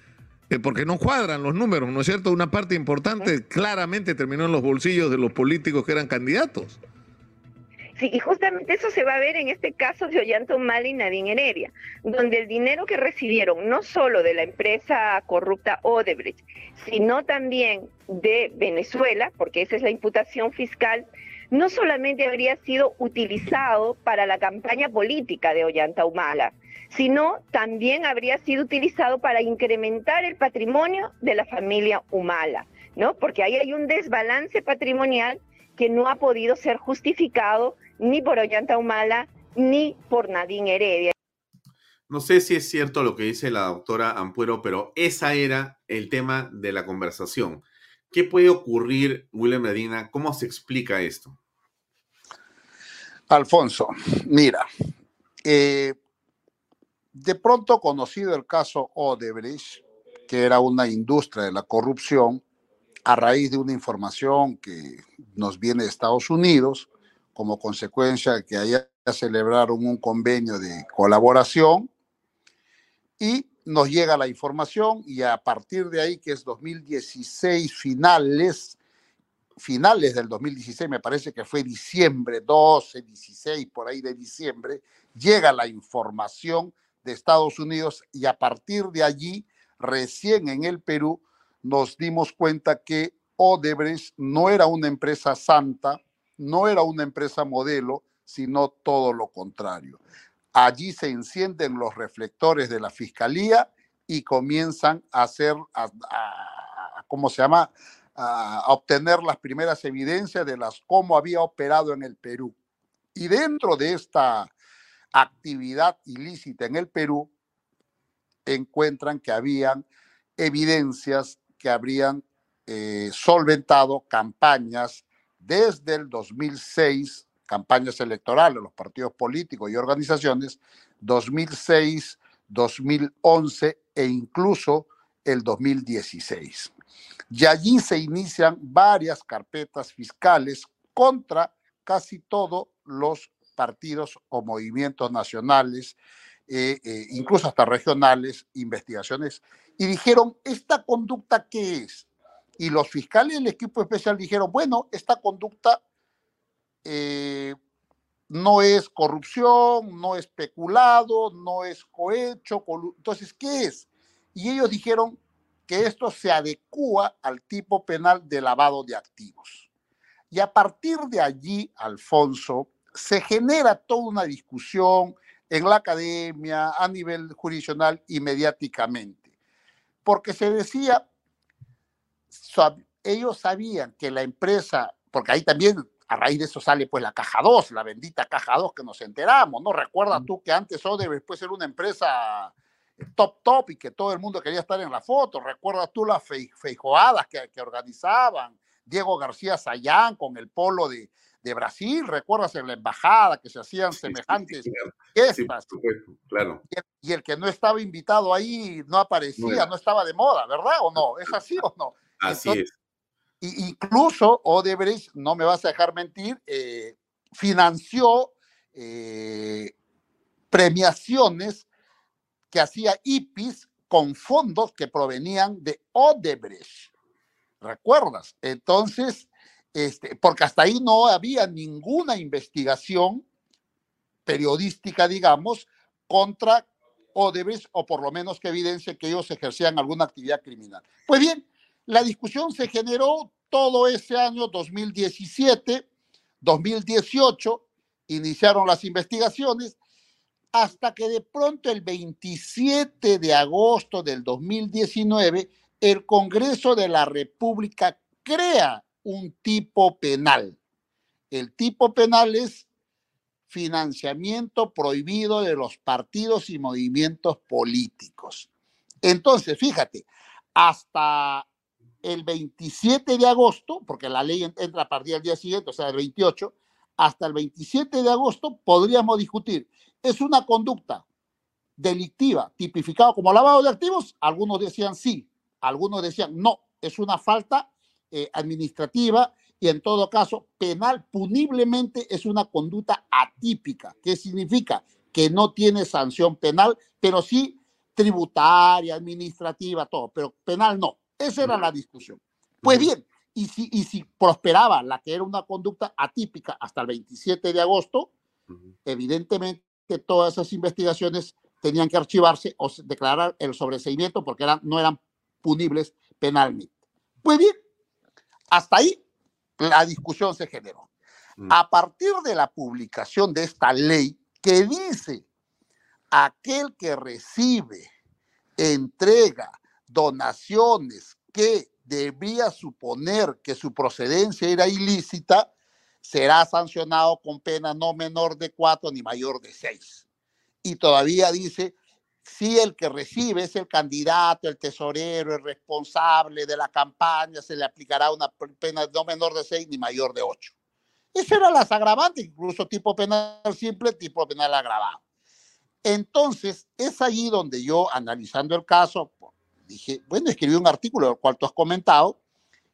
eh, porque no cuadran los números, ¿no es cierto? Una parte importante claramente terminó en los bolsillos de los políticos que eran candidatos. Sí, y justamente eso se va a ver en este caso de Ollanta Humala y Nadine Heredia, donde el dinero que recibieron no solo de la empresa corrupta Odebrecht, sino también de Venezuela, porque esa es la imputación fiscal, no solamente habría sido utilizado para la campaña política de Ollanta Humala, sino también habría sido utilizado para incrementar el patrimonio de la familia Humala, ¿no? Porque ahí hay un desbalance patrimonial que no ha podido ser justificado ni por Ollanta Humala ni por Nadine Heredia. No sé si es cierto lo que dice la doctora Ampuero, pero esa era el tema de la conversación. ¿Qué puede ocurrir, William Medina? ¿Cómo se explica esto? Alfonso, mira, eh, de pronto conocido el caso Odebrecht, que era una industria de la corrupción, a raíz de una información que nos viene de Estados Unidos, como consecuencia de que allá celebraron un convenio de colaboración y nos llega la información y a partir de ahí, que es 2016 finales, finales del 2016, me parece que fue diciembre 12, 16, por ahí de diciembre, llega la información de Estados Unidos y a partir de allí, recién en el Perú, nos dimos cuenta que Odebrecht no era una empresa santa, no era una empresa modelo, sino todo lo contrario. Allí se encienden los reflectores de la fiscalía y comienzan a hacer, ¿cómo se llama? A obtener las primeras evidencias de las cómo había operado en el Perú. Y dentro de esta actividad ilícita en el Perú, encuentran que habían evidencias que habrían eh, solventado campañas desde el 2006, campañas electorales, los partidos políticos y organizaciones, 2006, 2011 e incluso el 2016. Y allí se inician varias carpetas fiscales contra casi todos los partidos o movimientos nacionales, eh, eh, incluso hasta regionales, investigaciones y dijeron, ¿esta conducta qué es? Y los fiscales del equipo especial dijeron, bueno, esta conducta eh, no es corrupción, no es peculado, no es cohecho, entonces, ¿qué es? Y ellos dijeron que esto se adecua al tipo penal de lavado de activos. Y a partir de allí, Alfonso, se genera toda una discusión en la academia, a nivel jurisdiccional y mediáticamente. Porque se decía, ellos sabían que la empresa, porque ahí también a raíz de eso sale pues la caja 2, la bendita caja 2 que nos enteramos, ¿no? Recuerda tú que antes Odebrecht después era una empresa top top y que todo el mundo quería estar en la foto. Recuerda tú las feijoadas que, que organizaban, Diego García Sayán con el polo de, de Brasil, recuerdas en la embajada que se hacían semejantes fiestas. claro. Y el, que no estaba invitado ahí no aparecía, no, estaba de moda, ¿verdad o no? ¿Es así o no? Así es. Y, incluso Odebrecht, no me vas a dejar mentir, eh, financió eh, premiaciones que hacía IPIS con fondos que provenían de Odebrecht. ¿Recuerdas? Entonces, este, porque hasta ahí no había ninguna investigación periodística, digamos, contra Odebrecht, o por lo menos que evidencie que ellos ejercían alguna actividad criminal. Pues bien, la discusión se generó todo ese año 2017, 2018, iniciaron las investigaciones, hasta que de pronto el 27 de agosto del 2019, el Congreso de la República crea un tipo penal. El tipo penal es financiamiento prohibido de los partidos y movimientos políticos. Entonces, fíjate, hasta el 27 de agosto, porque la ley entra a partir del día siguiente, o sea, el 28, hasta el 27 de agosto podríamos discutir. ¿Es una conducta delictiva tipificada como lavado de activos? Algunos decían sí, algunos decían no, es una falta eh, administrativa y en todo caso penal puniblemente es una conducta atípica. ¿Qué significa? Que no tiene sanción penal, pero sí tributaria, administrativa, todo, pero penal no. Esa era la discusión. Pues bien, y si, y si prosperaba la que era una conducta atípica hasta el 27 de agosto, evidentemente todas esas investigaciones tenían que archivarse o declarar el sobreseimiento porque eran, no eran punibles penalmente. Pues bien, hasta ahí la discusión se generó. Mm. A partir de la publicación de esta ley que dice aquel que recibe, entrega donaciones que debía suponer que su procedencia era ilícita, será sancionado con pena no menor de cuatro ni mayor de seis. Y todavía dice si el que recibe es el candidato, el tesorero, el responsable de la campaña, se le aplicará una pena no menor de seis ni mayor de ocho. Eso era las agravantes, incluso tipo penal simple, tipo penal agravado. Entonces, es allí donde yo, analizando el caso, dije, bueno, escribí un artículo, el cual tú has comentado,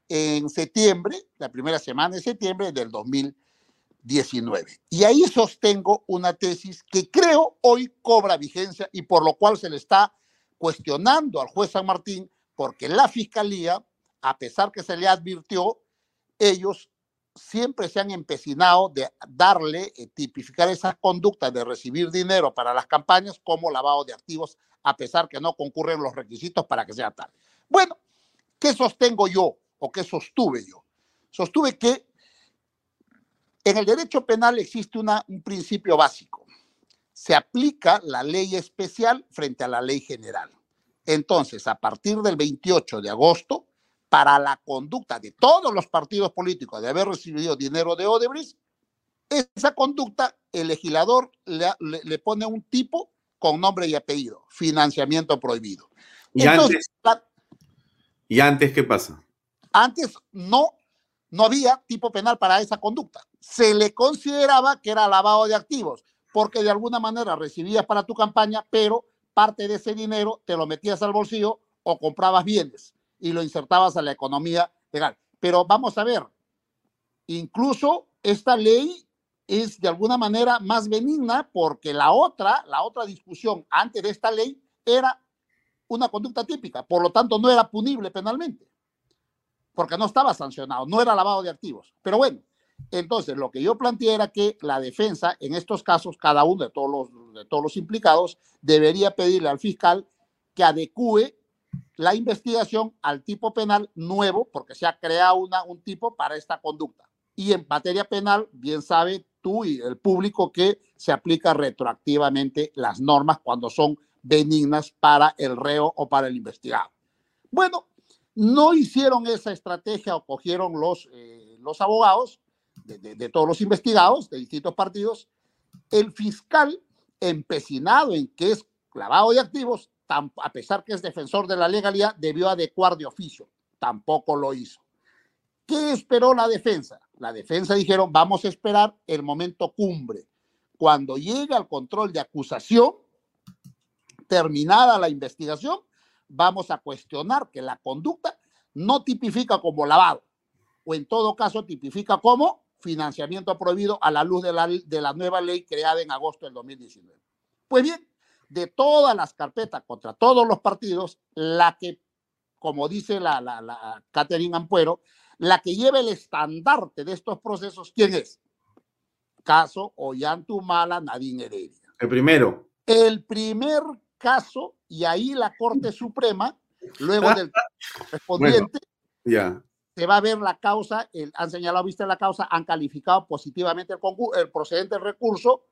en septiembre, la primera semana de septiembre del 2000 19. Y ahí sostengo una tesis que creo hoy cobra vigencia y por lo cual se le está cuestionando al juez San Martín porque la fiscalía, a pesar que se le advirtió, ellos siempre se han empecinado de darle, eh, tipificar esas conductas de recibir dinero para las campañas como lavado de activos, a pesar que no concurren los requisitos para que sea tal. Bueno, ¿qué sostengo yo o qué sostuve yo? Sostuve que en el derecho penal existe una, un principio básico. Se aplica la ley especial frente a la ley general. Entonces, a partir del 28 de agosto, para la conducta de todos los partidos políticos de haber recibido dinero de Odebrecht, esa conducta el legislador le, pone un tipo con nombre y apellido, financiamiento prohibido. ¿Y, antes, ¿Y antes qué pasa? Antes no, no había tipo penal para esa conducta se le consideraba que era lavado de activos, porque de alguna manera recibías para tu campaña, pero parte de ese dinero te lo metías al bolsillo o comprabas bienes y lo insertabas a la economía legal. Pero vamos a ver, incluso esta ley es de alguna manera más benigna porque la otra, la otra discusión antes de esta ley era una conducta típica, por lo tanto no era punible penalmente, porque no estaba sancionado, no era lavado de activos. Pero bueno, entonces, lo que yo planteé era que la defensa, en estos casos, cada uno de todos los, de todos los implicados, debería pedirle al fiscal que adecue la investigación al tipo penal nuevo, porque se ha creado una, un tipo para esta conducta. Y en materia penal, bien sabe tú y el público que se aplica retroactivamente las normas cuando son benignas para el reo o para el investigado. Bueno, no hicieron esa estrategia o cogieron los, eh, los abogados de, todos los investigados de distintos partidos. El fiscal empecinado en que es clavado de activos, a pesar que es defensor de la legalidad, debió adecuar de oficio. Tampoco lo hizo. ¿Qué esperó la defensa? La defensa dijeron, vamos a esperar el momento cumbre. Cuando llegue al control de acusación, terminada la investigación, vamos a cuestionar que la conducta no tipifica como lavado, o en todo caso tipifica como financiamiento prohibido a la luz de la, de la nueva ley creada en agosto del 2019. Pues bien, de todas las carpetas contra todos los partidos, la que, como dice la, la, la Catherine Ampuero, la que lleva el estandarte de estos procesos, ¿quién es? Caso Ollantumala Nadine Heredia. El primero. El primer caso y ahí la Corte Suprema, luego del respondiente, ya. se va a ver la causa, el, han señalado, viste la causa, han calificado positivamente el, el procedente del recurso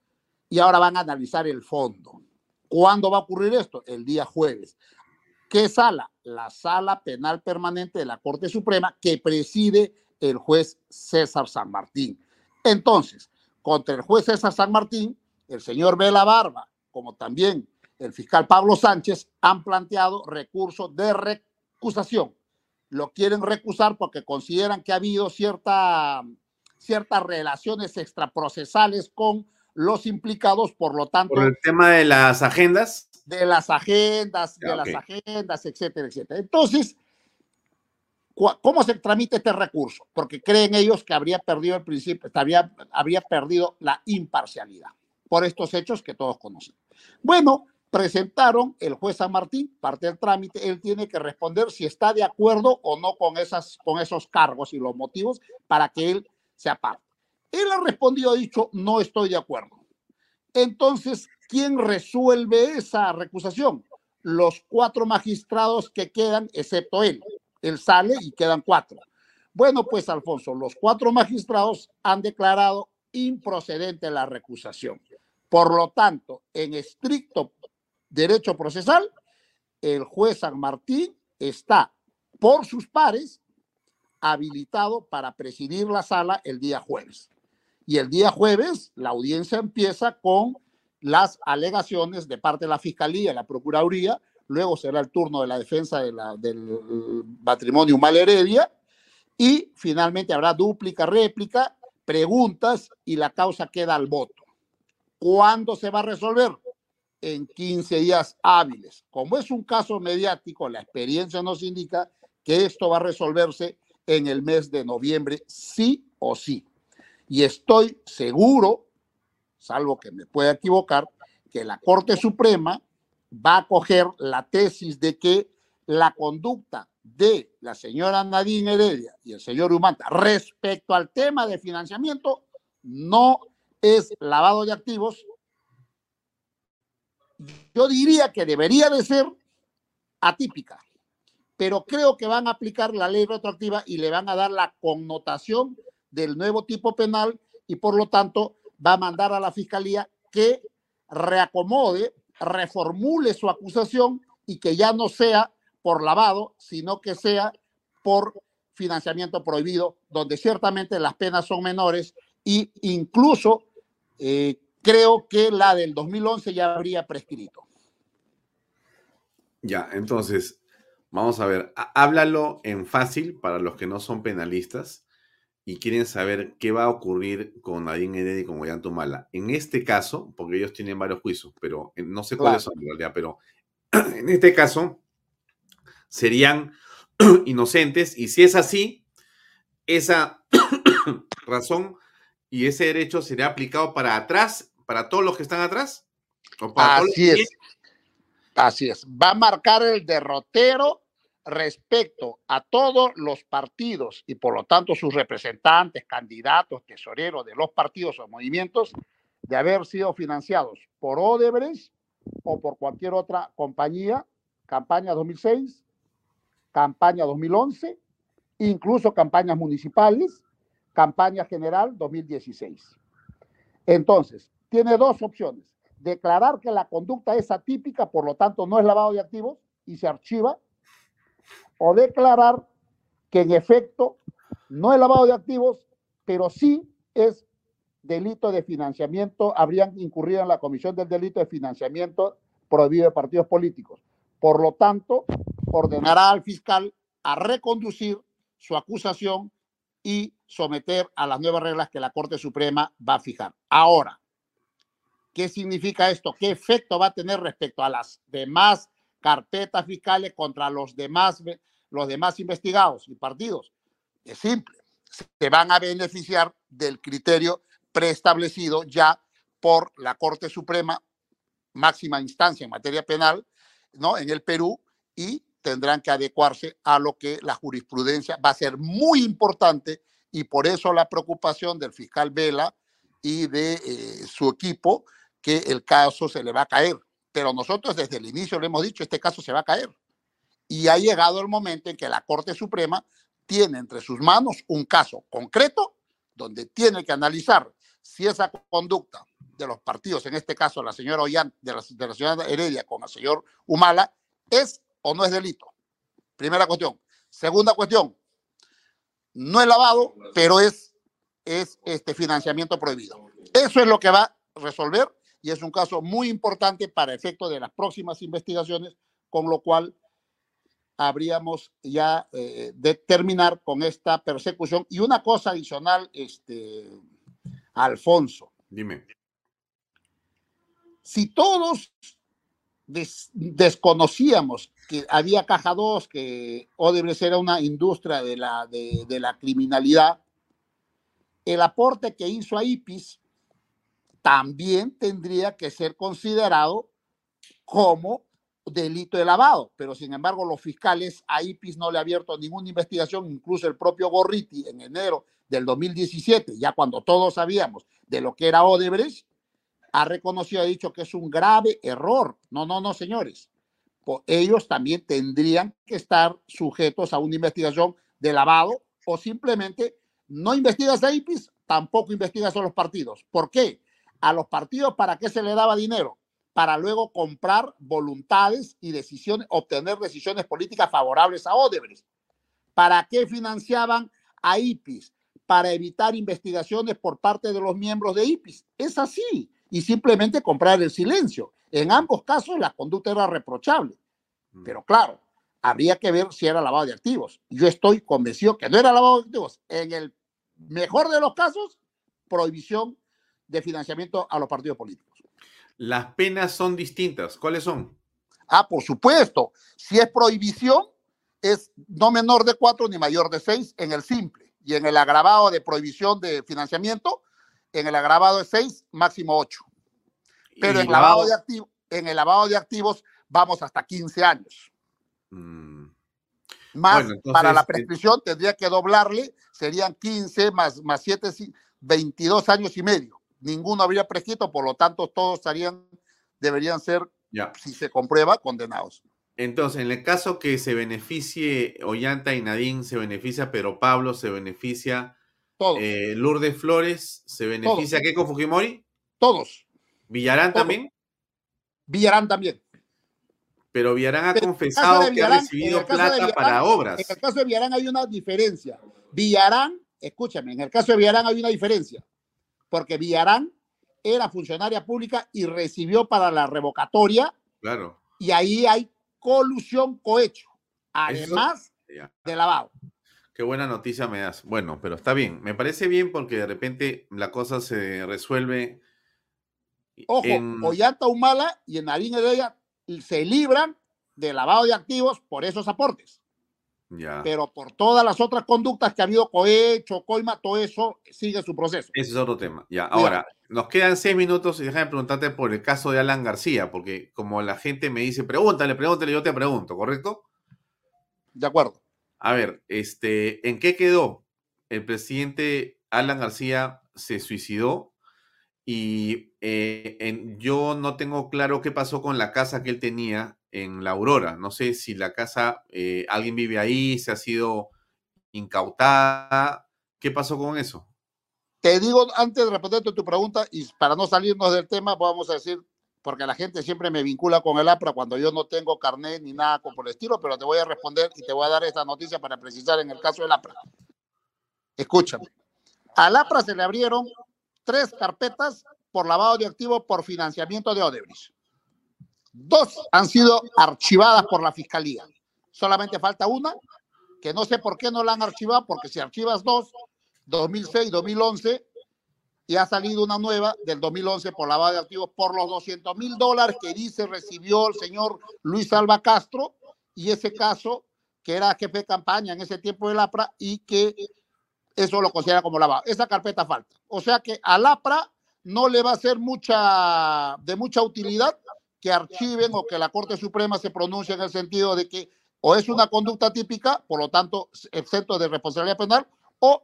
y ahora van a analizar el fondo. ¿Cuándo va a ocurrir esto? El día jueves. ¿Qué sala? La sala penal permanente de la Corte Suprema que preside el juez César San Martín. Entonces, contra el juez César San Martín, el señor Vela Barba, como también el fiscal Pablo Sánchez han planteado recurso de recusación. Lo quieren recusar porque consideran que ha habido cierta, ciertas relaciones extraprocesales con los implicados, por lo tanto... Por el tema de las agendas. De las agendas, de las agendas, etcétera, etcétera. Entonces, ¿cómo se tramita este recurso? Porque creen ellos que habría perdido el principio, habría, habría perdido la imparcialidad por estos hechos que todos conocen. Bueno, presentaron el juez San Martín, parte del trámite, él tiene que responder si está de acuerdo o no con, esas, con esos cargos y los motivos para que él se aparte. Él ha respondido, ha dicho, no estoy de acuerdo. Entonces, ¿quién resuelve esa recusación? Los cuatro magistrados que quedan, excepto él. Él sale y quedan cuatro. Bueno, pues, Alfonso, los cuatro magistrados han declarado improcedente la recusación. Por lo tanto, en estricto derecho procesal, el juez San Martín está por sus pares habilitado para presidir la sala el día jueves. Y el día jueves la audiencia empieza con las alegaciones de parte de la Fiscalía la Procuraduría, luego será el turno de la defensa del patrimonio mal heredia y finalmente habrá dúplica, réplica, preguntas y la causa queda al voto. ¿Cuándo se va a resolver? en 15 días hábiles. Como es un caso mediático, la experiencia nos indica que esto va a resolverse en el mes de noviembre, sí o sí. Y estoy seguro, salvo que me pueda equivocar, que la Corte Suprema va a coger la tesis de que la conducta de la señora Nadine Heredia y el señor Humanta respecto al tema de financiamiento no es lavado de activos, yo diría que debería de ser atípica, pero creo que van a aplicar la ley retroactiva y le van a dar la connotación del nuevo tipo penal y por lo tanto va a mandar a la fiscalía que reacomode, reformule su acusación y que ya no sea por lavado, sino que sea por financiamiento prohibido, donde ciertamente las penas son menores e incluso eh, creo que la del 2011 ya habría prescrito. Ya, entonces, vamos a ver, háblalo en fácil para los que no son penalistas y quieren saber qué va a ocurrir con Nadine Heredia y con Mala. En este caso, porque ellos tienen varios juicios, pero no sé cuáles son en realidad, pero en este caso serían inocentes y si es así, esa razón y ese derecho sería aplicado para atrás, para todos los que están atrás. Así es. Así es. Va a marcar el derrotero respecto a todos los partidos y por lo tanto sus representantes, candidatos, tesoreros de los partidos o movimientos de haber sido financiados por Odebrecht o por cualquier otra compañía, campaña 2006, campaña 2011, incluso campañas municipales campaña general 2016. Entonces, tiene dos opciones. Declarar que la conducta es atípica, por lo tanto no es lavado de activos y se archiva, o declarar que en efecto no es lavado de activos, pero sí es delito de financiamiento, habrían incurrido en la comisión del delito de financiamiento prohibido de partidos políticos. Por lo tanto, ordenará al fiscal a reconducir su acusación y someter a las nuevas reglas que la Corte Suprema va a fijar. Ahora, ¿qué significa esto? ¿Qué efecto va a tener respecto a las demás carpetas fiscales contra los demás, los demás investigados y partidos? Es simple, se van a beneficiar del criterio preestablecido ya por la Corte Suprema, máxima instancia en materia penal, ¿no? En el Perú y tendrán que adecuarse a lo que la jurisprudencia va a ser muy importante y por eso la preocupación del fiscal Vela y de eh, su equipo que el caso se le va a caer. Pero nosotros desde el inicio le hemos dicho, este caso se va a caer. Y ha llegado el momento en que la Corte Suprema tiene entre sus manos un caso concreto donde tiene que analizar si esa conducta de los partidos, en este caso la señora Ollán, de la, de la señora Heredia con el señor Humala, es o no es delito. Primera cuestión. Segunda cuestión, no es lavado, pero es, es este financiamiento prohibido. Eso es lo que va a resolver y es un caso muy importante para efecto de las próximas investigaciones, con lo cual habríamos ya eh, de terminar con esta persecución. Y una cosa adicional, este, Alfonso. Dime. Si todos desconocíamos que había Caja 2, que Odebrecht era una industria de la, de, de la criminalidad, el aporte que hizo a IPIS también tendría que ser considerado como delito de lavado, pero sin embargo los fiscales a IPIS no le ha abierto ninguna investigación, incluso el propio Gorriti en enero del 2017, ya cuando todos sabíamos de lo que era Odebrecht, ha reconocido, ha dicho que es un grave error. No, no, no, señores. ellos también tendrían que estar sujetos a una investigación de lavado o simplemente no investigas a IPIS, tampoco investigas a los partidos. ¿Por qué? A los partidos, ¿para qué se le daba dinero? Para luego comprar voluntades y decisiones, obtener decisiones políticas favorables a Odebrecht. ¿Para qué financiaban a IPIS? Para evitar investigaciones por parte de los miembros de IPIS. Es así y simplemente comprar el silencio. En ambos casos la conducta era reprochable, mm. pero claro, habría que ver si era lavado de activos. Yo estoy convencido que no era lavado de activos. En el mejor de los casos, prohibición de financiamiento a los partidos políticos. Las penas son distintas. ¿Cuáles son? Ah, por supuesto. Si es prohibición, es no menor de cuatro ni mayor de seis en el simple. Y en el agravado de prohibición de financiamiento, en el agravado de 6, máximo 8. Pero en, lavado de activos, en el lavado de activos vamos hasta 15 años. Mm. Más para la eh, prescripción tendría que doblarle, serían 15 más, más 7, 22 años y medio. Ninguno habría prescrito, por lo tanto todos estarían, deberían ser, si se comprueba, condenados. Entonces, en el caso que se beneficie Ollanta y Nadine, se beneficia pero Pablo, se beneficia eh, Lourdes Flores, ¿se beneficia qué con Fujimori? Todos. ¿Villarán también? Villarán también. Pero Villarán ha confesado que ha recibido plata para obras. En el caso de Villarán hay una diferencia. Villarán, escúchame, en el caso de Villarán hay una diferencia. Porque Villarán era funcionaria pública y recibió para la revocatoria. Claro. Y ahí hay colusión cohecho, además de lavado. Qué buena noticia me das. Bueno, pero está bien. Me parece bien porque de repente la cosa se resuelve. Ojo, en... Ollanta Humala y en Narín Heredia se libran de lavado de activos por esos aportes. Ya. Pero por todas las otras conductas que ha habido, cohecho, coima, todo eso sigue su proceso. Ese es otro tema. Ya, ahora, nos quedan seis minutos y déjame preguntarte por el caso de Alan García, porque como la gente me dice, pregúntale, pregúntale, yo te pregunto, ¿correcto? De acuerdo. A ver, este, ¿en qué quedó? El presidente Alan García se suicidó y eh, yo no tengo claro qué pasó con la casa que él tenía en La Aurora. No sé si la casa, eh, alguien vive ahí, se ha sido incautada. ¿Qué pasó con eso? Te digo, antes de responderte tu pregunta, y para no salirnos del tema, vamos a decir, porque la gente siempre me vincula con el APRA cuando yo no tengo carnet ni nada por el estilo, pero te voy a responder y te voy a dar esta noticia para precisar en el caso del APRA. Escúchame. Al APRA se le abrieron tres carpetas por lavado de activos por financiamiento de Odebrecht. Dos han sido archivadas por la Fiscalía. Solamente falta una, que no sé por qué no la han archivado, porque si archivas dos, 2006, 2011, y ha salido una nueva del 2011 por lavado de activos por los 200 mil dólares que dice recibió el señor Luis Alba Castro, y ese caso, que era jefe de campaña en ese tiempo del APRA, y que eso lo considera como lavado. Esa carpeta falta. O sea que al APRA no le va a ser mucha, de mucha utilidad que archiven o que la Corte Suprema se pronuncie en el sentido de que o es una conducta típica, por lo tanto, exento de responsabilidad penal, o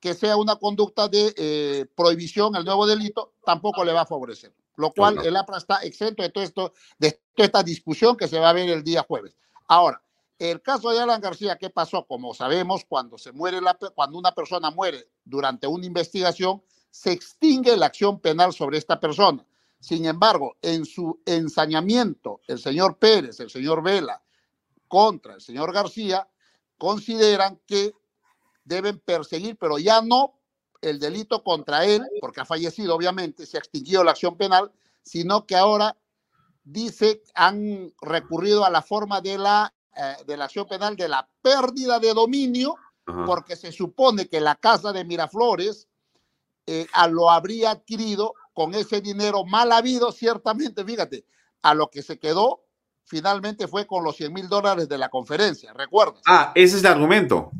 que sea una conducta de eh, prohibición, el nuevo delito, tampoco le va a favorecer. Lo cual el APRA está exento de, todo esto, de toda esta discusión que se va a ver el día jueves. Ahora, el caso de Alan García, ¿qué pasó? Como sabemos, cuando, se muere la, cuando una persona muere durante una investigación, se extingue la acción penal sobre esta persona. Sin embargo, en su ensañamiento, el señor Pérez, el señor Vela, contra el señor García, consideran que deben perseguir, pero ya no el delito contra él, porque ha fallecido, obviamente, se ha extinguido la acción penal, sino que ahora dice han recurrido a la forma de la, eh, de la acción penal de la pérdida de dominio, porque se supone que la casa de Miraflores eh, a lo habría adquirido con ese dinero mal habido, ciertamente, fíjate, a lo que se quedó finalmente fue con los 100 mil dólares de la conferencia, ¿recuerdas? Ah, ese es el argumento.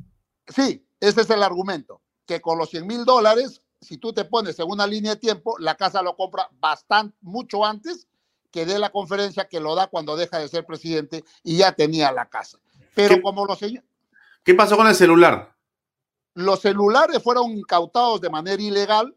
Sí, ese es el argumento, que con los 100 mil dólares, si tú te pones en una línea de tiempo, la casa lo compra bastante, mucho antes que de la conferencia que lo da cuando deja de ser presidente y ya tenía la casa. Pero como los señores... ¿Qué pasó con el celular? Los celulares fueron incautados de manera ilegal,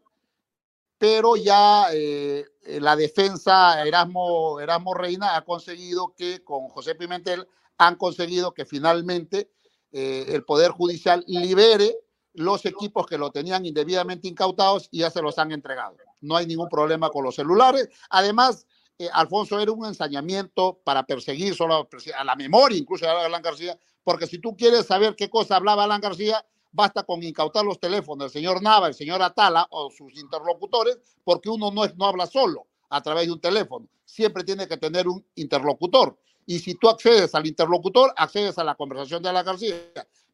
pero ya eh, la defensa Erasmo, Erasmo Reina ha conseguido que con José Pimentel han conseguido que finalmente eh, el Poder Judicial libere los equipos que lo tenían indebidamente incautados y ya se los han entregado. No hay ningún problema con los celulares. Además, eh, Alfonso era un ensañamiento para perseguir solo a la memoria, incluso de Alan García, porque si tú quieres saber qué cosa hablaba Alan García, basta con incautar los teléfonos del señor Nava, el señor Atala o sus interlocutores, porque uno no, no habla solo a través de un teléfono, siempre tiene que tener un interlocutor. Y si tú accedes al interlocutor, accedes a la conversación de la García.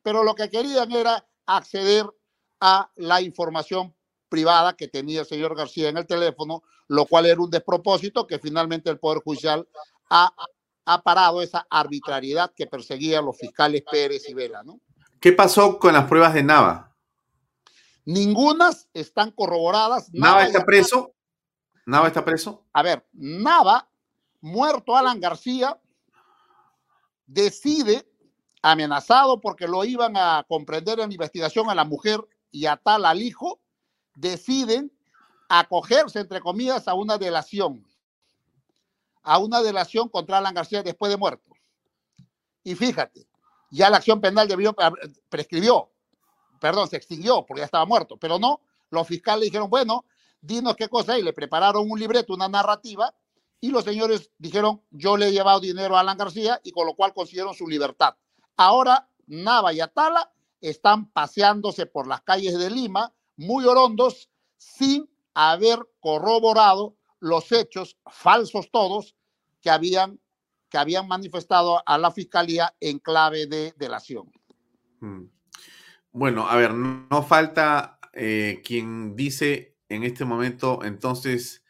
Pero lo que querían era acceder a la información privada que tenía el señor García en el teléfono, lo cual era un despropósito que finalmente el Poder Judicial ha, ha parado esa arbitrariedad que perseguían los fiscales Pérez y Vela, ¿no? ¿Qué pasó con las pruebas de Nava? Ningunas están corroboradas. ¿Nava, está preso? ¿Nava está preso? A ver, Nava, muerto Alan García, decide, amenazado porque lo iban a comprender en investigación a la mujer y a tal al hijo, deciden acogerse, entre comillas, a una delación, a una delación contra Alan García después de muerto. Y fíjate, ya la acción penal debió, prescribió, perdón, se extinguió porque ya estaba muerto, pero no, los fiscales dijeron, bueno, dinos qué cosa, y le prepararon un libreto, una narrativa, y los señores dijeron, yo le he llevado dinero a Alan García, y con lo cual consiguieron su libertad. Ahora, Nava y Atala están paseándose por las calles de Lima, muy orondos, sin haber corroborado los hechos falsos todos que habían que habían manifestado a la fiscalía en clave de delación. Mm. Bueno, a ver, no falta eh, quien dice en este momento, entonces,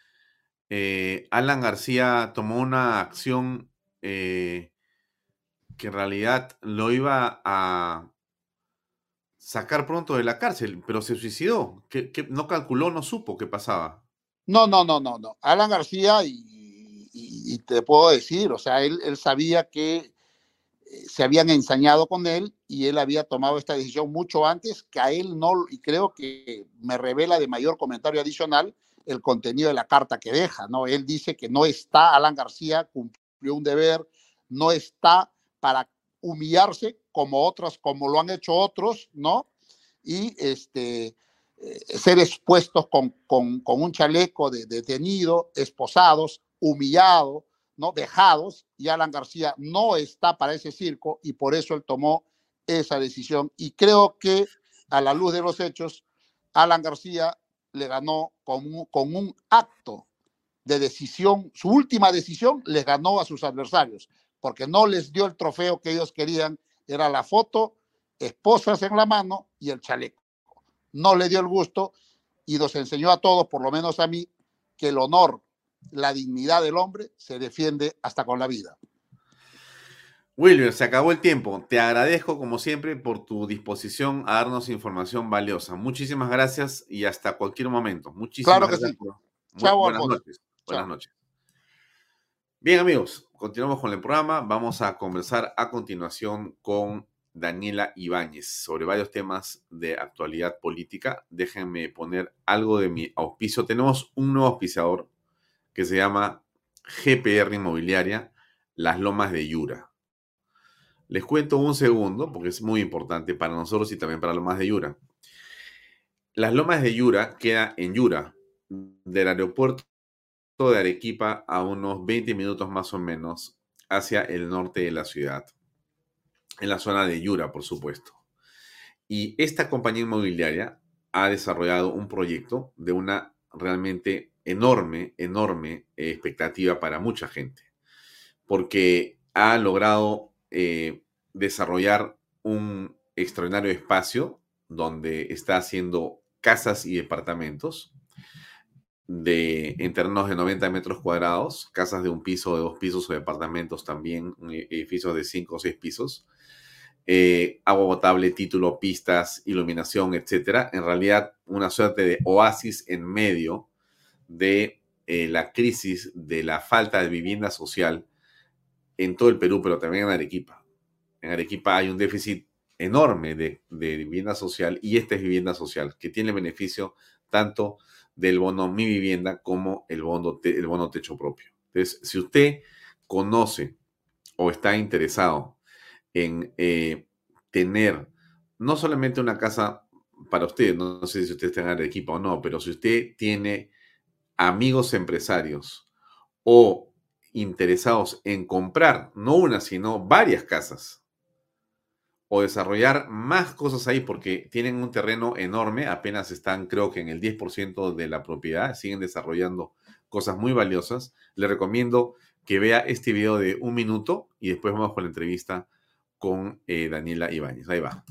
eh, Alan García tomó una acción eh, que en realidad lo iba a sacar pronto de la cárcel, pero se suicidó, no calculó, no supo qué pasaba. No, no, no, no, no. Alan García y y, te puedo decir, o sea, él, él sabía que eh, se habían ensañado con él y él había tomado esta decisión mucho antes que a él no, y creo que me revela de mayor comentario adicional el contenido de la carta que deja, ¿no? Él dice que no está, Alan García cumplió un deber, no está para humillarse como otras, como lo han hecho otros, ¿no? Y este, ser expuestos con, un chaleco de detenido, esposados, humillados, ¿no? dejados, y Alan García no está para ese circo y por eso él tomó esa decisión. Y creo que a la luz de los hechos, Alan García le ganó con con un acto de decisión, su última decisión les ganó a sus adversarios, porque no les dio el trofeo que ellos querían, era la foto, esposas en la mano y el chaleco. No le dio el gusto y nos enseñó a todos, por lo menos a mí, que el honor, la dignidad del hombre se defiende hasta con la vida. William, se acabó el tiempo. Te agradezco, como siempre, por tu disposición a darnos información valiosa. Muchísimas gracias y hasta cualquier momento. Muchísimas claro que gracias. Sí. Chao, buenas noches. Buenas noches. Bien, amigos, continuamos con el programa. Vamos a conversar a continuación con Daniela Ibáñez sobre varios temas de actualidad política. Déjenme poner algo de mi auspicio. Tenemos un nuevo auspiciador que se llama GPR Inmobiliaria, Las Lomas de Yura. Les cuento un segundo porque es muy importante para nosotros y también para Lomas de Yura. Las Lomas de Yura queda en Yura, del aeropuerto de Arequipa a unos 20 minutos más o menos hacia el norte de la ciudad, en la zona de Yura, por supuesto. Y esta compañía inmobiliaria ha desarrollado un proyecto de una realmente enorme, enorme expectativa para mucha gente, porque ha logrado eh, desarrollar un extraordinario espacio donde está haciendo casas y departamentos de, en de 90 metros cuadrados, casas de un piso, de dos pisos o departamentos también, e, edificios de cinco o seis pisos, eh, agua potable, título, pistas, iluminación, etcétera. En realidad, una suerte de oasis en medio de eh, la crisis de la falta de vivienda social en todo el Perú, pero también en Arequipa. En Arequipa hay un déficit enorme de, de vivienda social y esta es vivienda social que tiene beneficio tanto del bono Mi Vivienda como el bono, el bono techo propio. Entonces, si usted conoce o está interesado en eh, tener no solamente una casa para usted, no, sé si usted está en Arequipa o no, pero si usted tiene amigos empresarios o interesados en comprar, no una, sino varias casas o desarrollar más cosas ahí porque tienen un terreno enorme, apenas están creo que en el 10% de la propiedad, siguen desarrollando cosas muy valiosas. Le recomiendo que vea este video de un minuto y después vamos con la entrevista con eh, Daniela Ibáñez. Ahí va.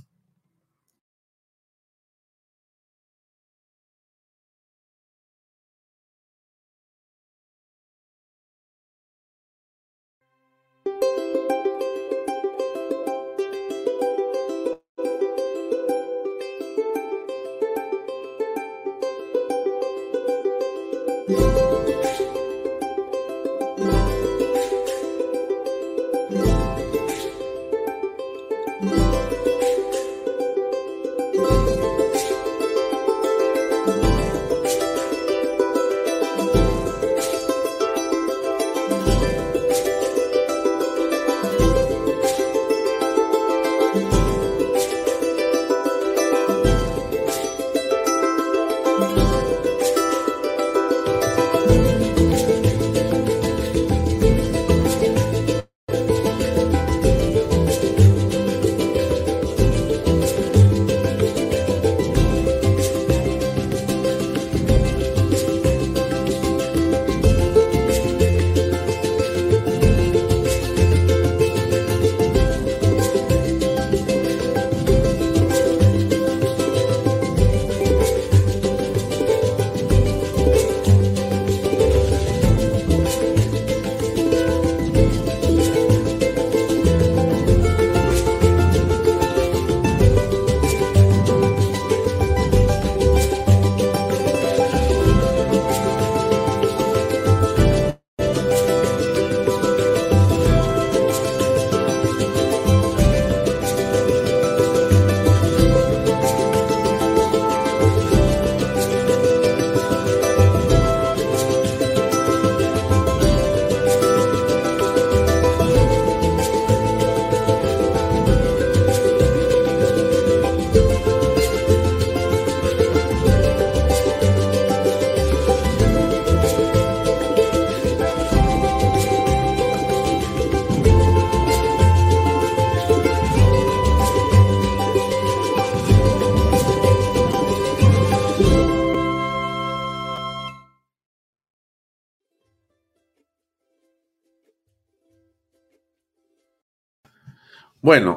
Bueno,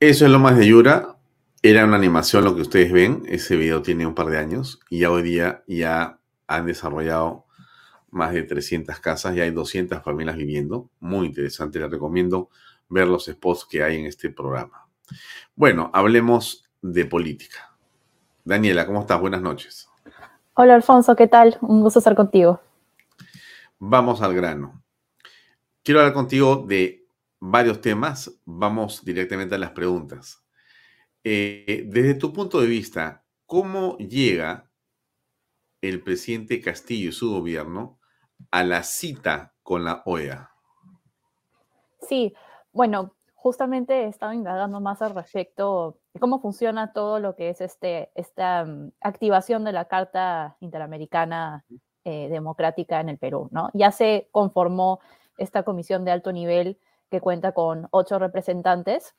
eso es lo más de Yura. Era una animación lo que ustedes ven. Ese video tiene un par de años y ya hoy día ya han desarrollado más de 300 casas y hay 200 familias viviendo. Muy interesante. Les recomiendo ver los spots que hay en este programa. Bueno, hablemos de política. Daniela, ¿cómo estás? Buenas noches. Hola Alfonso, ¿qué tal? Un gusto estar contigo. Vamos al grano. Quiero hablar contigo de varios temas. Vamos directamente a las preguntas. Eh, desde tu punto de vista, ¿cómo llega el presidente Castillo y su gobierno a la cita con la OEA? Sí, bueno, justamente he estado indagando más al respecto de cómo funciona todo lo que es este, esta mm, activación de la Carta Interamericana eh, Democrática en el Perú, ¿no? Ya se conformó esta comisión de alto nivel que cuenta con ocho representantes.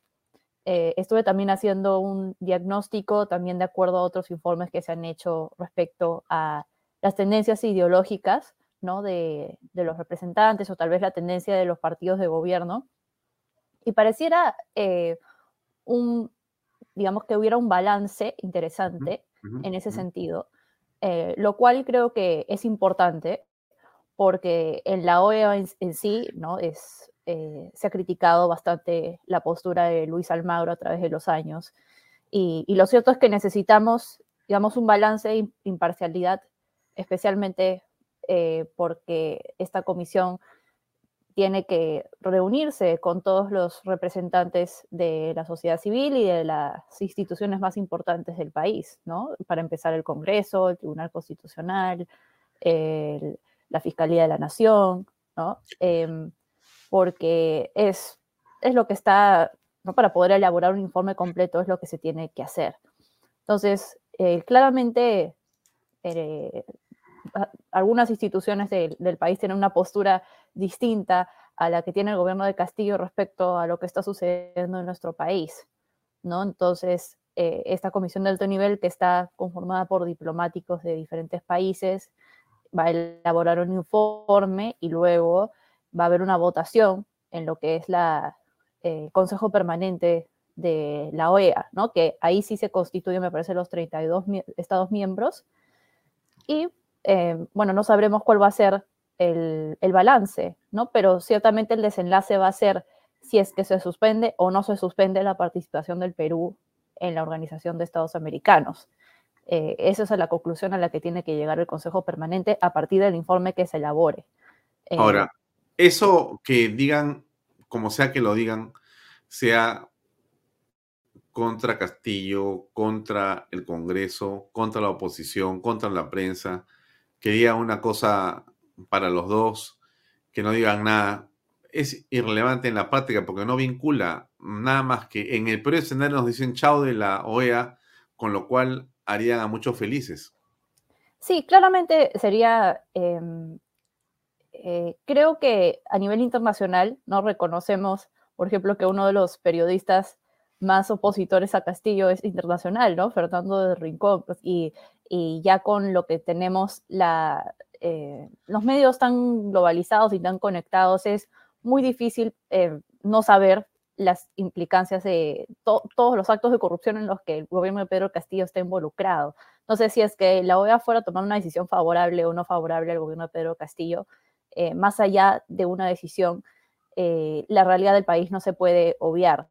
Eh, estuve también haciendo un diagnóstico, también de acuerdo a otros informes que se han hecho respecto a las tendencias ideológicas ¿no? de, de los representantes o tal vez la tendencia de los partidos de gobierno. Y pareciera eh, un, digamos que hubiera un balance interesante en ese sentido, eh, lo cual creo que es importante porque en la OEA en, sí ¿no? es, eh, se ha criticado bastante la postura de Luis Almagro a través de los años. Y, lo cierto es que necesitamos, digamos, un balance de imparcialidad, especialmente porque esta comisión tiene que reunirse con todos los representantes de la sociedad civil y de las instituciones más importantes del país, ¿no? Para empezar el Congreso, el Tribunal Constitucional, la Fiscalía de la Nación, ¿no? Em, porque es, es lo que está, ¿no? Para poder elaborar un informe completo es lo que se tiene que hacer. Entonces, eh, claramente eh, algunas instituciones del país tienen una postura distinta a la que tiene el gobierno de Castillo respecto a lo que está sucediendo en nuestro país, ¿no? Entonces, eh, esta comisión de alto nivel que está conformada por diplomáticos de diferentes países va a elaborar un informe y luego va a haber una votación en lo que es la eh, Consejo Permanente de la OEA, ¿no? Que ahí sí se constituye, me parece, los 32 estados miembros. Y eh, bueno, no sabremos cuál va a ser el, balance, ¿no? Pero ciertamente el desenlace va a ser si es que se suspende o no se suspende la participación del Perú en la Organización de Estados Americanos. Eh, esa es la conclusión a la que tiene que llegar el Consejo Permanente a partir del informe que se elabore. Eh, Ahora, eso que digan, como sea que lo digan, sea contra Castillo, contra el Congreso, contra la oposición, contra la prensa, que diga una cosa para los dos, que no digan nada, es irrelevante en la práctica porque no vincula nada más que en el peor escenario nos dicen chao de la OEA, con lo cual harían a muchos felices. Sí, claramente sería, em, eh, creo que a nivel internacional no reconocemos, por ejemplo, que uno de los periodistas más opositores a Castillo es internacional, ¿no? Fernando de Rincón, pues, y y ya con lo que tenemos, la, eh, los medios tan globalizados y tan conectados, es muy difícil eh, no saber las implicancias de todos los actos de corrupción en los que el gobierno de Pedro Castillo está involucrado. No sé si es que la OEA fuera a tomar una decisión favorable o no favorable al gobierno de Pedro Castillo, eh, más allá de una decisión, la realidad del país no se puede obviar.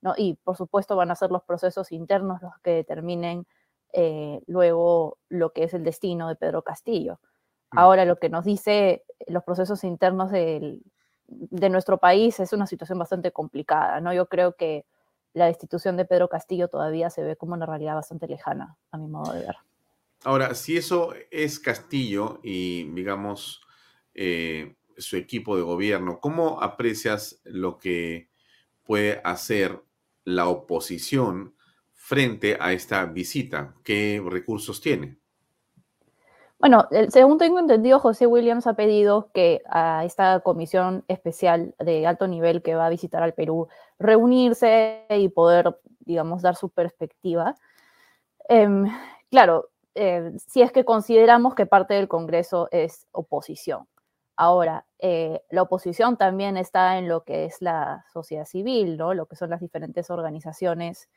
¿no? Y por supuesto van a ser los procesos internos los que determinen eh, luego lo que es el destino de Pedro Castillo. Mm. Ahora, lo que nos dice los procesos internos de nuestro país es una situación bastante complicada, ¿no? Yo creo que la destitución de Pedro Castillo todavía se ve como una realidad bastante lejana, a mi modo de ver. Ahora, si eso es Castillo y, digamos, eh, su equipo de gobierno, ¿cómo aprecias lo que puede hacer la oposición frente a esta visita? ¿Qué recursos tiene? Bueno, según tengo entendido, José Williams ha pedido que a esta comisión especial de alto nivel que va a visitar al Perú reunirse y poder, digamos, dar su perspectiva. Em, claro, eh, si es que consideramos que parte del Congreso es oposición. Ahora, eh, la oposición también está en lo que es la sociedad civil, ¿no? Lo que son las diferentes organizaciones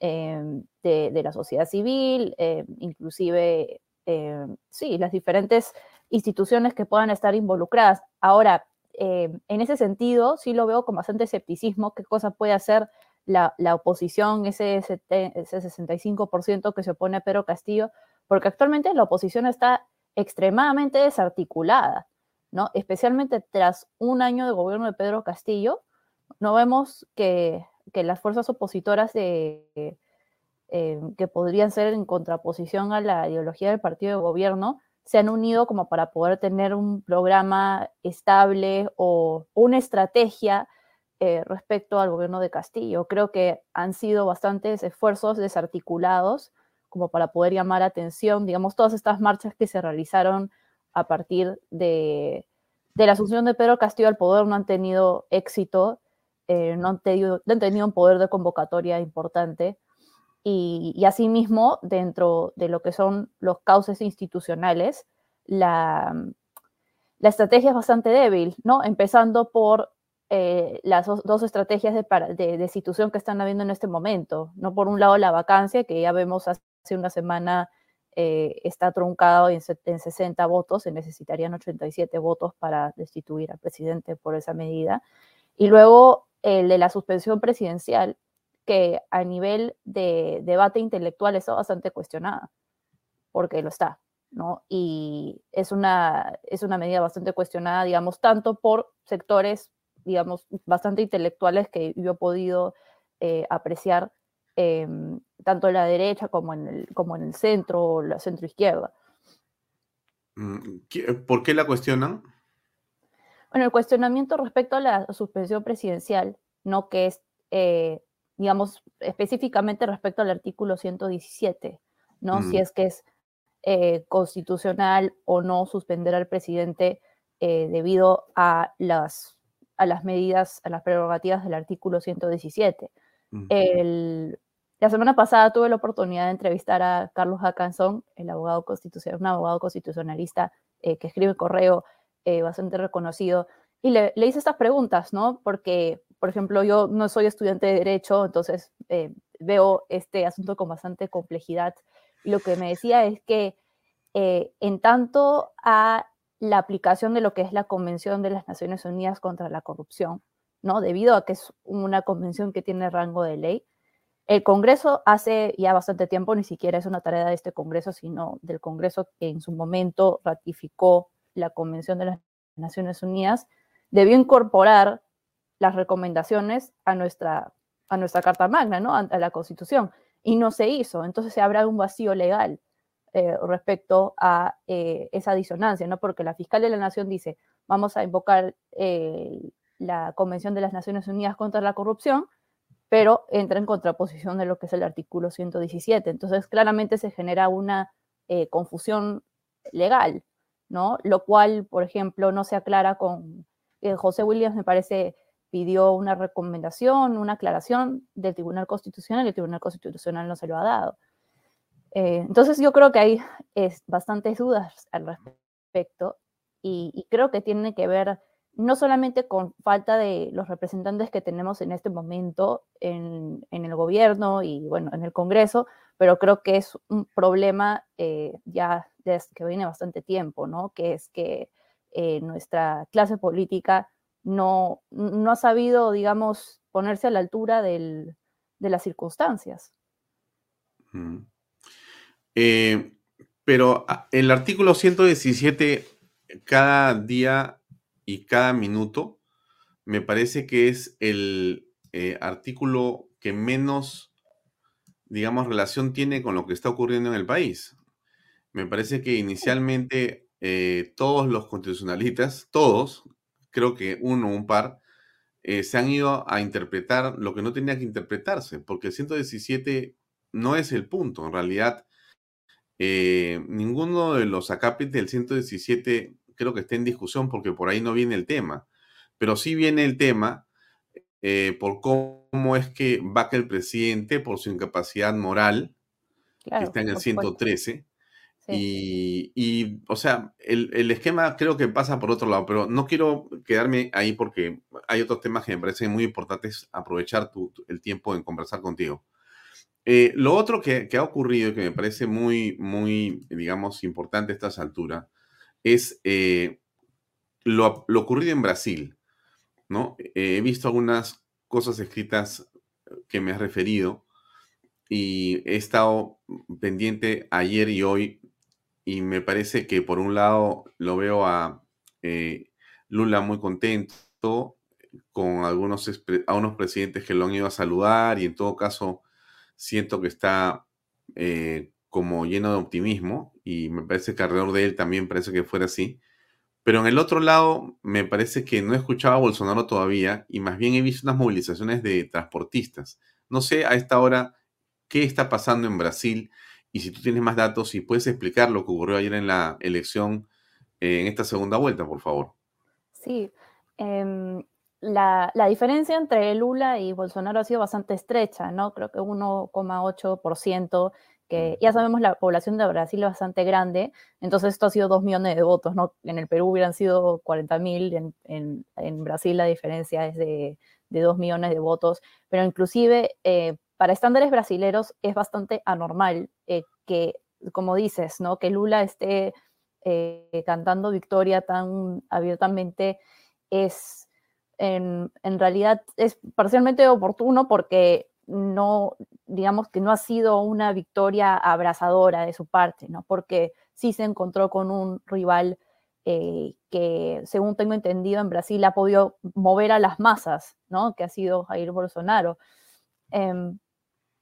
em, de, la sociedad civil, em, inclusive, em, sí, las diferentes instituciones que puedan estar involucradas. Ahora, en ese sentido, sí lo veo con bastante escepticismo, qué cosa puede hacer la, oposición, ese, ese 65% que se opone a Pedro Castillo, porque actualmente la oposición está extremadamente desarticulada. Especialmente tras un año de gobierno de Pedro Castillo, no vemos que, las fuerzas opositoras eh, que podrían ser en contraposición a la ideología del partido de gobierno se han unido como para poder tener un programa estable o una estrategia eh, respecto al gobierno de Castillo. Creo que han sido bastantes esfuerzos desarticulados como para poder llamar atención, digamos, todas estas marchas que se realizaron a partir de, la asunción de Pedro Castillo al poder no han tenido éxito, eh, no, han tenido, un poder de convocatoria importante. Y, asimismo, dentro de lo que son los cauces institucionales, la, la estrategia es bastante débil, ¿no? Empezando por eh, las dos, estrategias de, de, destitución que están habiendo en este momento, ¿no? Por un lado, la vacancia, que ya vemos hace una semana eh, está truncado en, en 60 votos, se necesitarían 87 votos para destituir al presidente por esa medida. Y luego el de la suspensión presidencial, que a nivel de debate intelectual está bastante cuestionada, porque lo está, ¿no? Y es una, es una medida bastante cuestionada, digamos, tanto por sectores, digamos, bastante intelectuales que yo he podido eh, apreciar Em, tanto en la derecha como en el, como en el centro o la centro izquierda. Mm, ¿Por qué la cuestionan? Bueno, el cuestionamiento respecto a la suspensión presidencial, no que es, eh, digamos, específicamente respecto al artículo 117, ¿no? Si mm. es que es eh, constitucional o no suspender al presidente eh, debido a las, a las medidas, a las prerrogativas del artículo 117. El, la semana pasada tuve la oportunidad de entrevistar a Carlos Hackanson, el abogado constitucional, un abogado constitucionalista eh, que escribe correo eh, bastante reconocido, y le, hice estas preguntas, ¿no? Porque, por ejemplo, yo no soy estudiante de Derecho, entonces eh, veo este asunto con bastante complejidad. Y lo que me decía es que en tanto a la aplicación de lo que es la Convención de las Naciones Unidas contra la Corrupción, ¿no? Debido a que es una convención que tiene rango de ley, el Congreso hace ya bastante tiempo, ni siquiera es una tarea de este Congreso, sino del Congreso que en su momento ratificó la Convención de las Naciones Unidas, debió incorporar las recomendaciones a nuestra, a nuestra Carta Magna, ¿no? a, la Constitución, y no se hizo. Entonces habrá un vacío legal eh, respecto a eh, esa disonancia, ¿no? porque la fiscal de la Nación dice, vamos a invocar eh, la Convención de las Naciones Unidas contra la Corrupción, pero entra en contraposición de lo que es el artículo 117. Entonces, claramente se genera una eh, confusión legal, ¿no? Lo cual, por ejemplo, no se aclara con... Eh, José Williams, me parece, pidió una recomendación, una aclaración del Tribunal Constitucional y el Tribunal Constitucional no se lo ha dado. Eh, entonces, yo creo que hay es, bastantes dudas al respecto y, y creo que tiene que ver no solamente con falta de los representantes que tenemos en este momento en, el gobierno y bueno, en el Congreso, pero creo que es un problema eh, ya desde que viene bastante tiempo, ¿no? Que es que eh, nuestra clase política no, no ha sabido, digamos, ponerse a la altura de las circunstancias. Eh, pero ah, el artículo 117 cada día y cada minuto, me parece que es el eh, artículo que menos, digamos, relación tiene con lo que está ocurriendo en el país. Me parece que inicialmente eh, todos los constitucionalistas, todos, creo que uno o un par, eh, se han ido a interpretar lo que no tenía que interpretarse, porque el 117 no es el punto. En realidad, ninguno de los acápites del 117 creo que esté en discusión porque por ahí no viene el tema, pero sí viene el tema eh, por cómo es que vaca el presidente por su incapacidad moral, que está en el 113, Y, o sea, el, esquema creo que pasa por otro lado, pero no quiero quedarme ahí porque hay otros temas que me parecen muy importantes aprovechar el tiempo en conversar contigo. Eh, lo otro que, ha ocurrido y que me parece muy, muy, digamos, importante a estas alturas es eh, lo, ocurrido en Brasil. ¿no? he visto algunas cosas escritas que me has referido y he estado pendiente ayer y hoy y me parece que por un lado lo veo a eh, Lula muy contento con algunos a unos presidentes que lo han ido a saludar y en todo caso siento que está eh, como lleno de optimismo y me parece que alrededor de él también parece que fuera así. Pero en el otro lado me parece que no he escuchado a Bolsonaro todavía y más bien he visto unas movilizaciones de transportistas. No sé a esta hora qué está pasando en Brasil y si tú tienes más datos, y puedes explicar lo que ocurrió ayer en la elección, eh, en esta segunda vuelta, por favor. Sí. Em, la, diferencia entre Lula y Bolsonaro ha sido bastante estrecha, ¿no? Creo que 1,8%, que ya sabemos la población de Brasil es bastante grande, entonces esto ha sido 2 millones de votos, ¿no? En el Perú hubieran sido 40 mil, en, Brasil la diferencia es de, de 2 millones de votos, pero inclusive eh, para estándares brasileros es bastante anormal eh, que, como dices, ¿no? que Lula esté eh, cantando victoria tan abiertamente es en, realidad es parcialmente oportuno porque no, digamos que no ha sido una victoria abrazadora de su parte, ¿no? Porque sí se encontró con un rival eh, que, según tengo entendido, en Brasil ha podido mover a las masas, ¿no? Que ha sido Jair Bolsonaro. Em,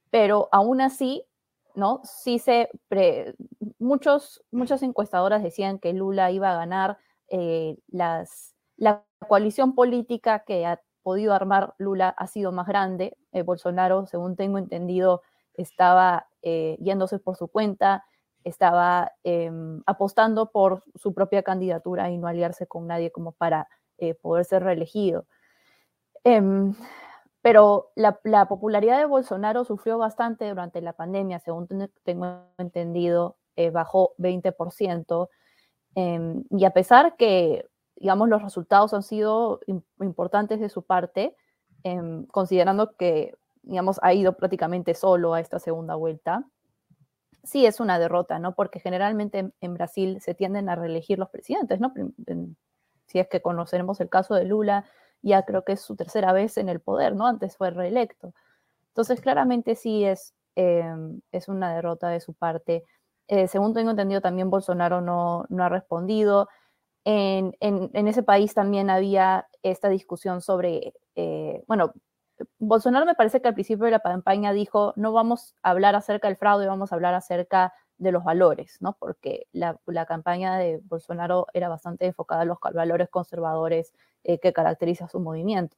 pero aún así, ¿no? Sí se, muchos, muchas encuestadoras decían que Lula iba a ganar eh, las, la coalición política que podido armar Lula ha sido más grande. Eh, Bolsonaro, según tengo entendido, estaba eh, yéndose por su cuenta, estaba em, apostando por su propia candidatura y no aliarse con nadie como para poder ser reelegido. Em, pero la, popularidad de Bolsonaro sufrió bastante durante la pandemia, según tengo entendido, eh, bajó 20%. Em, y a pesar que, digamos, los resultados han sido importantes de su parte, em, considerando que, digamos, ha ido prácticamente solo a esta segunda vuelta, sí es una derrota, ¿no? Porque generalmente en, Brasil se tienden a reelegir los presidentes, ¿no? si es que conoceremos el caso de Lula, ya creo que es su tercera vez en el poder, ¿no? Antes fue reelecto. Entonces, claramente sí es, em, es una derrota de su parte. Eh, según tengo entendido, también Bolsonaro no, no ha respondido. En, ese país también había esta discusión sobre, eh, bueno, Bolsonaro me parece que al principio de la campaña dijo, no vamos a hablar acerca del fraude, vamos a hablar acerca de los valores, ¿no? Porque la, campaña de Bolsonaro era bastante enfocada en los valores conservadores eh, que caracteriza su movimiento.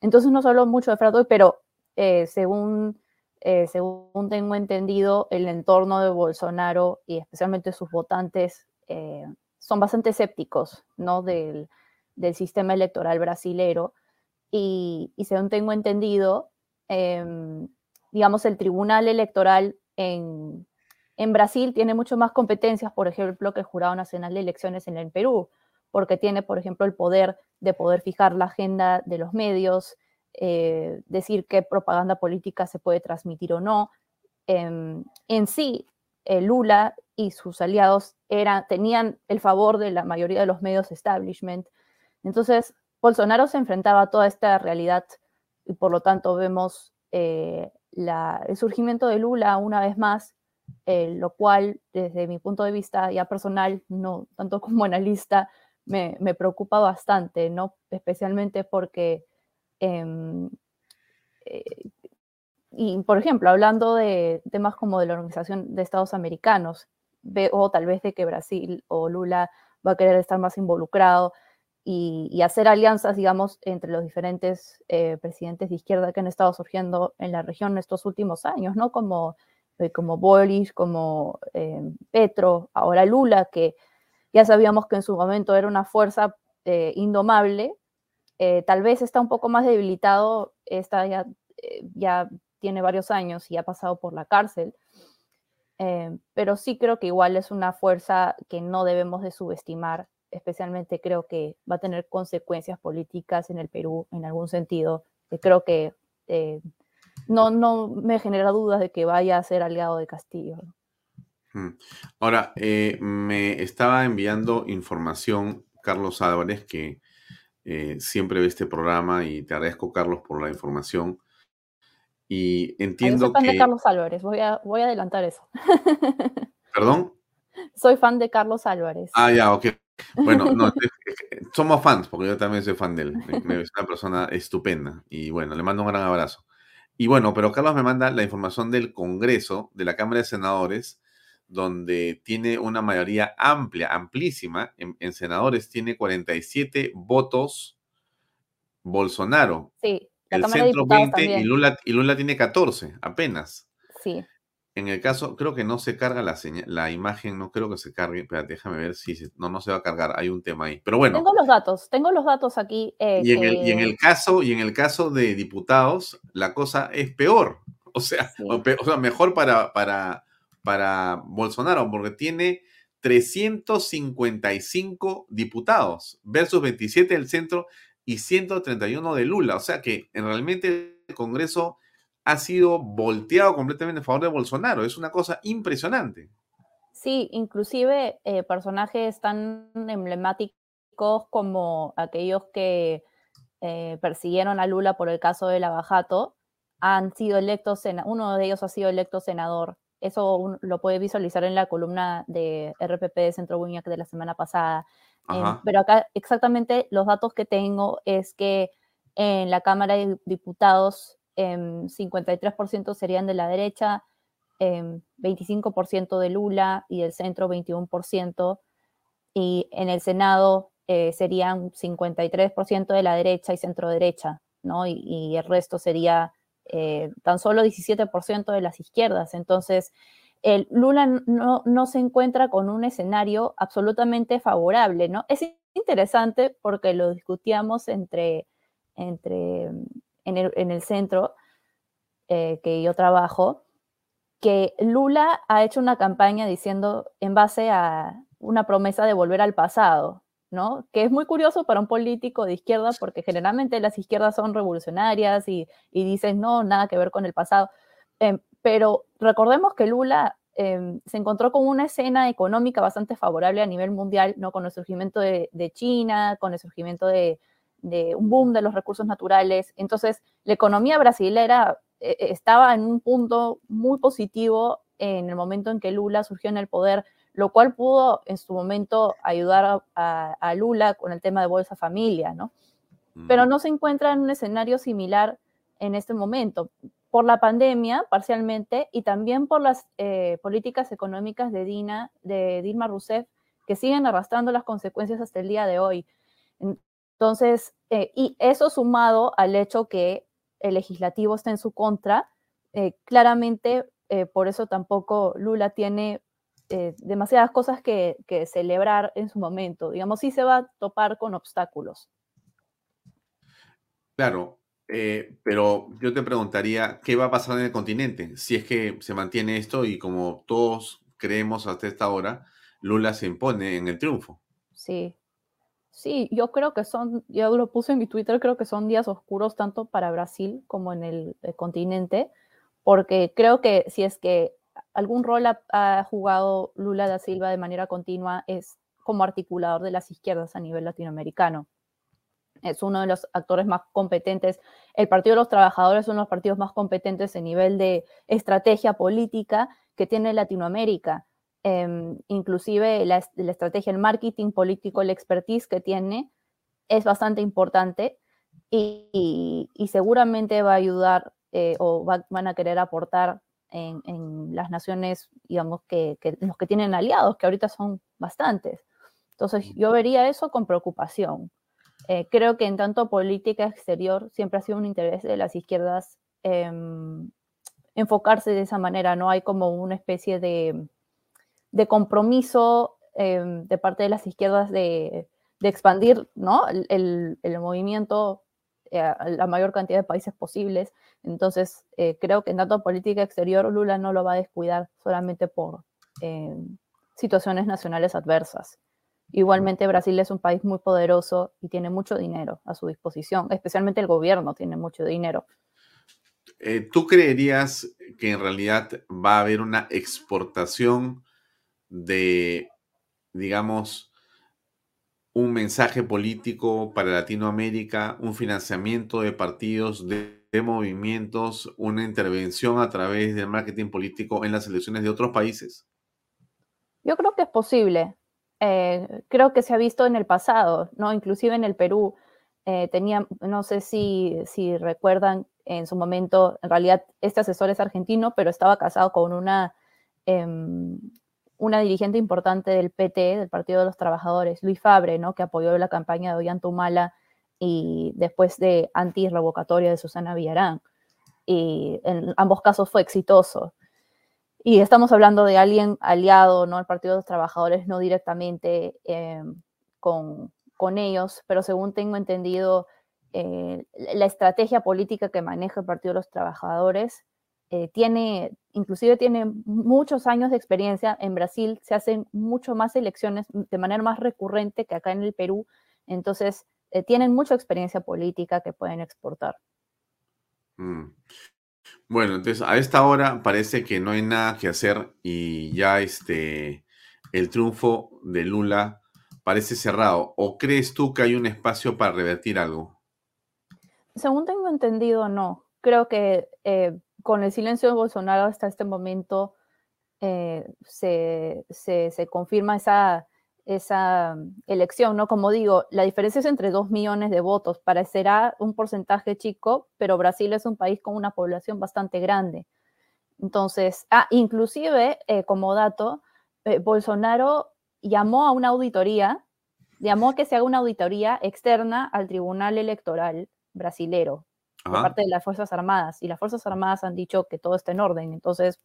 Entonces no solo mucho de fraude, pero eh, según, según tengo entendido, el entorno de Bolsonaro y especialmente sus votantes son bastante escépticos ¿no? del, del sistema electoral brasilero y, y según tengo entendido, em, digamos, el tribunal electoral en, en Brasil tiene mucho más competencias, por ejemplo, que el Jurado Nacional de Elecciones en el Perú porque tiene, por ejemplo, el poder de poder fijar la agenda de los medios, eh, decir qué propaganda política se puede transmitir o no. Em, en sí, eh, Lula y sus aliados tenían el favor de la mayoría de los medios establishment. Entonces, Bolsonaro se enfrentaba a toda esta realidad y por lo tanto vemos eh, el surgimiento de Lula una vez más, lo cual desde mi punto de vista ya personal, no tanto como analista, me, preocupa bastante, ¿no? Especialmente porque, em, eh, y por ejemplo, hablando de temas como de la Organización de Estados Americanos, o tal vez de que Brasil o Lula va a querer estar más involucrado y, hacer alianzas, digamos, entre los diferentes eh, presidentes de izquierda que han estado surgiendo en la región en estos últimos años, ¿no? Como, eh, como Boris, como Petro, ahora Lula, que ya sabíamos que en su momento era una fuerza eh, indomable, eh, tal vez está un poco más debilitado, eh, ya tiene varios años y ha pasado por la cárcel, eh, pero sí creo que igual es una fuerza que no debemos de subestimar, especialmente creo que va a tener consecuencias políticas en el Perú en algún sentido, creo que eh, no, no me genera dudas de que vaya a ser aliado de Castillo. Mm. Ahora, eh, me estaba enviando información Carlos Álvarez, que siempre ve este programa y te agradezco, Carlos, por la información. Y entiendo soy fan que... de Carlos Álvarez, voy a, voy a adelantar eso. ¿Perdón? Soy fan de Carlos Álvarez. Ah, ya, ok. Bueno, no, somos fans, porque yo también soy fan de él. Es una persona estupenda. Y bueno, le mando un gran abrazo. Y bueno, pero Carlos me manda la información del Congreso, de la Cámara de Senadores, donde tiene una mayoría amplia, amplísima. En, en senadores tiene 47 votos Bolsonaro. Sí el centro 20 y Lula, y Lula tiene 14, apenas. Sí. En el caso, creo que no se carga la, la imagen, no creo que se cargue. Espérate, déjame ver si no, no se va a cargar. Hay un tema ahí. Pero bueno. Tengo los datos, tengo los datos aquí. Eh, y, en el, y, en el, caso, y en el caso de diputados, la cosa es peor. O sea, o, sea mejor para, para, para Bolsonaro, porque tiene 355 diputados versus 27 del centro y 131 de Lula. O sea que en realmente el Congreso ha sido volteado completamente a favor de Bolsonaro. Es una cosa impresionante. Sí, inclusive eh, personajes tan emblemáticos como aquellos que eh, persiguieron a Lula por el caso de Lavajato han sido electos, uno de ellos ha sido electo senador. Eso lo puede visualizar en la columna de RPP de Centro Buñac de la semana pasada. Em, pero acá exactamente los datos que tengo es que en la Cámara de Diputados 53% em, serían de la derecha, 25% em, de Lula y del centro 21%, y en el Senado eh, serían 53% de la derecha y centro derecha, ¿no? Y, el resto sería eh, tan solo 17% de las izquierdas. Entonces, el Lula no, se encuentra con un escenario absolutamente favorable, ¿no? Es interesante porque lo discutíamos entre, entre en, el, centro eh, que yo trabajo, que Lula ha hecho una campaña diciendo en base a una promesa de volver al pasado, ¿no? Que es muy curioso para un político de izquierda porque generalmente las izquierdas son revolucionarias y, y dicen, no, nada que ver con el pasado. Em, pero recordemos que Lula em, se encontró con una escena económica bastante favorable a nivel mundial, ¿no? con el surgimiento de, China, con el surgimiento de, un boom de los recursos naturales. Entonces, la economía brasilera eh, estaba en un punto muy positivo en el momento en que Lula surgió en el poder, lo cual pudo en su momento ayudar a, Lula con el tema de Bolsa Familia, ¿no? Pero no se encuentra en un escenario similar en este momento por la pandemia parcialmente y también por las eh, políticas económicas de, Dina, de Dilma Rousseff que siguen arrastrando las consecuencias hasta el día de hoy. Entonces, eh, y eso sumado al hecho que el legislativo está en su contra, eh, claramente por eso tampoco Lula tiene demasiadas cosas que, que celebrar en su momento. Digamos, sí se va a topar con obstáculos. Claro, eh, pero yo te preguntaría, ¿qué va a pasar en el continente? Si es que se mantiene esto y como todos creemos hasta esta hora, Lula se impone en el triunfo. Sí, sí, yo creo que son, yo lo puse en mi Twitter, creo que son días oscuros tanto para Brasil como en el, continente, porque creo que si es que algún rol ha jugado Lula da Silva de manera continua es como articulador de las izquierdas a nivel latinoamericano es uno de los actores más competentes. El Partido de los Trabajadores es uno de los partidos más competentes en nivel de estrategia política que tiene Latinoamérica. Em, inclusive la, estrategia, el marketing político, el expertise que tiene es bastante importante y, seguramente va a ayudar eh, o van a querer aportar en, las naciones, digamos, que, los que tienen aliados, que ahorita son bastantes. Entonces, yo vería eso con preocupación. Eh, creo que en tanto política exterior siempre ha sido un interés de las izquierdas em, enfocarse de esa manera, no hay como una especie de, compromiso em, de parte de las izquierdas de, expandir ¿no? el, movimiento la mayor cantidad de países posibles. Entonces, creo que en tanto política exterior, Lula no lo va a descuidar solamente por situaciones nacionales adversas. Igualmente, Brasil es un país muy poderoso y tiene mucho dinero a su disposición, especialmente el gobierno tiene mucho dinero. Eh, ¿Tú creerías que en realidad va a haber una exportación de, digamos, un mensaje político para Latinoamérica, un financiamiento de partidos, de, de movimientos, una intervención a través del marketing político en las elecciones de otros países? Yo creo que es posible. Eh, creo que se ha visto en el pasado, ¿no? Inclusive en el Perú. Eh, no sé si, si recuerdan, en su momento, en realidad este asesor es argentino, pero estaba casado con una, em, una dirigente importante del PT, del Partido de los Trabajadores, Luis Fabre, ¿no? que apoyó la campaña de Ollanta Humala y después de anti-revocatoria de Susana Villarán. Y en ambos casos fue exitoso. Y estamos hablando de alguien aliado, ¿no? Al Partido de los Trabajadores, no directamente eh, con, con, ellos, pero según tengo entendido, eh, la estrategia política que maneja el Partido de los Trabajadores eh, tiene, inclusive tiene muchos años de experiencia. En Brasil se hacen mucho más elecciones de manera más recurrente que acá en el Perú, entonces tienen mucha experiencia política que pueden exportar. Mm. Bueno, entonces a esta hora parece que no hay nada que hacer y ya este el triunfo de Lula parece cerrado. ¿O crees tú que hay un espacio para revertir algo? Según tengo entendido, no. Creo que eh, con el silencio de Bolsonaro hasta este momento eh, se, se confirma esa esa mm, elección, ¿no? Como digo, la diferencia es entre dos millones de votos. Parecerá un porcentaje chico, pero Brasil es un país con una población bastante grande. Entonces, ah, inclusive, eh, como dato, eh, Bolsonaro llamó a una auditoría, llamó a que se haga una auditoría externa al Tribunal Electoral brasilero, por parte de las Fuerzas Armadas. Y las Fuerzas Armadas han dicho que todo está en orden. Entonces,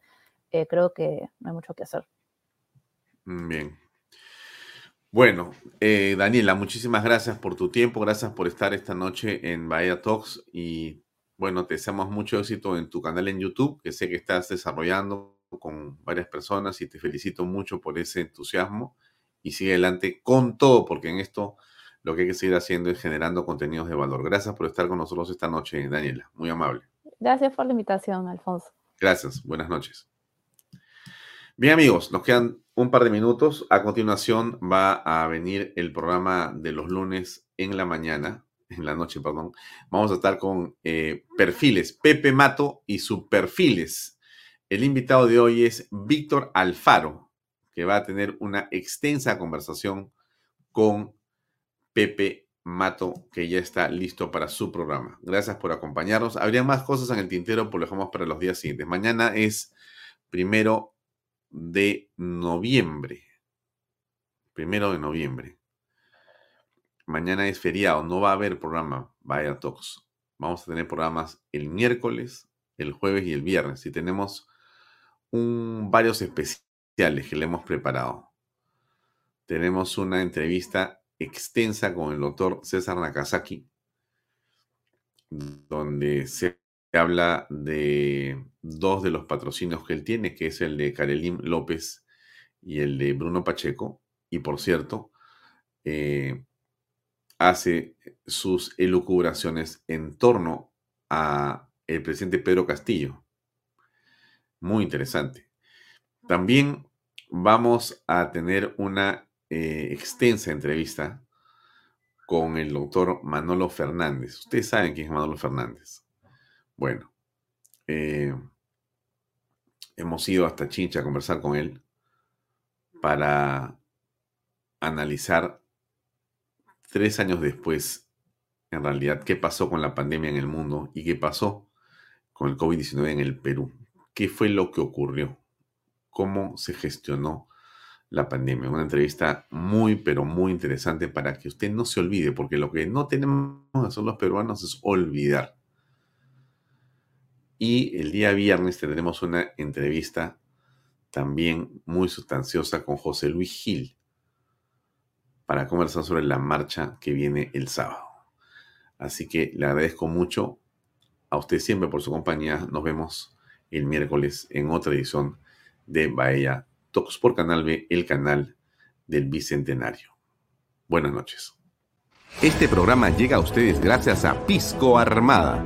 eh, creo que no hay mucho que hacer. Mm, bien, bueno, eh, Daniela, muchísimas gracias por tu tiempo, gracias por estar esta noche en Bahía Talks y bueno, te deseamos mucho éxito en tu canal en YouTube, que sé que estás desarrollando con varias personas y te felicito mucho por ese entusiasmo y sigue adelante con todo, porque en esto lo que hay que seguir haciendo es generando contenidos de valor. Gracias por estar con nosotros esta noche, Daniela, muy amable. Gracias por la invitación, Alfonso. Gracias, buenas noches. Bien amigos, nos quedan un par de minutos. A continuación va a venir el programa de los lunes en la mañana, en la noche, perdón. Vamos a estar con eh, perfiles, Pepe Mato y sus perfiles. El invitado de hoy es Víctor Alfaro, que va a tener una extensa conversación con Pepe Mato, que ya está listo para su programa. Gracias por acompañarnos. Habría más cosas en el tintero, pues lo dejamos para los días siguientes. Mañana es primero de noviembre. Primero de noviembre. Mañana es feriado, no va a haber programa Vaya Talks. Vamos a tener programas el miércoles, el jueves y el viernes. Y tenemos un, varios especiales que le hemos preparado. Tenemos una entrevista extensa con el doctor César Nakazaki, donde se habla de dos de los patrocinios que él tiene, que es el de Karelim López y el de Bruno Pacheco. Y por cierto, eh, hace sus elucubraciones en torno a el presidente Pedro Castillo. Muy interesante. También vamos a tener una eh, extensa entrevista con el doctor Manolo Fernández. Ustedes saben quién es Manolo Fernández. Bueno, eh, hemos ido hasta Chincha a conversar con él para analizar tres años después, en realidad, qué pasó con la pandemia en el mundo y qué pasó con el COVID-19 en el Perú. ¿Qué fue lo que ocurrió? ¿Cómo se gestionó la pandemia? Una entrevista muy, pero muy interesante para que usted no se olvide, porque lo que no tenemos que hacer los peruanos es olvidar. Y el día viernes tendremos una entrevista también muy sustanciosa con José Luis Gil para conversar sobre la marcha que viene el sábado. Así que le agradezco mucho a usted siempre por su compañía. Nos vemos el miércoles en otra edición de Bahía Talks por Canal B, el canal del Bicentenario. Buenas noches. Este programa llega a ustedes gracias a Pisco Armada.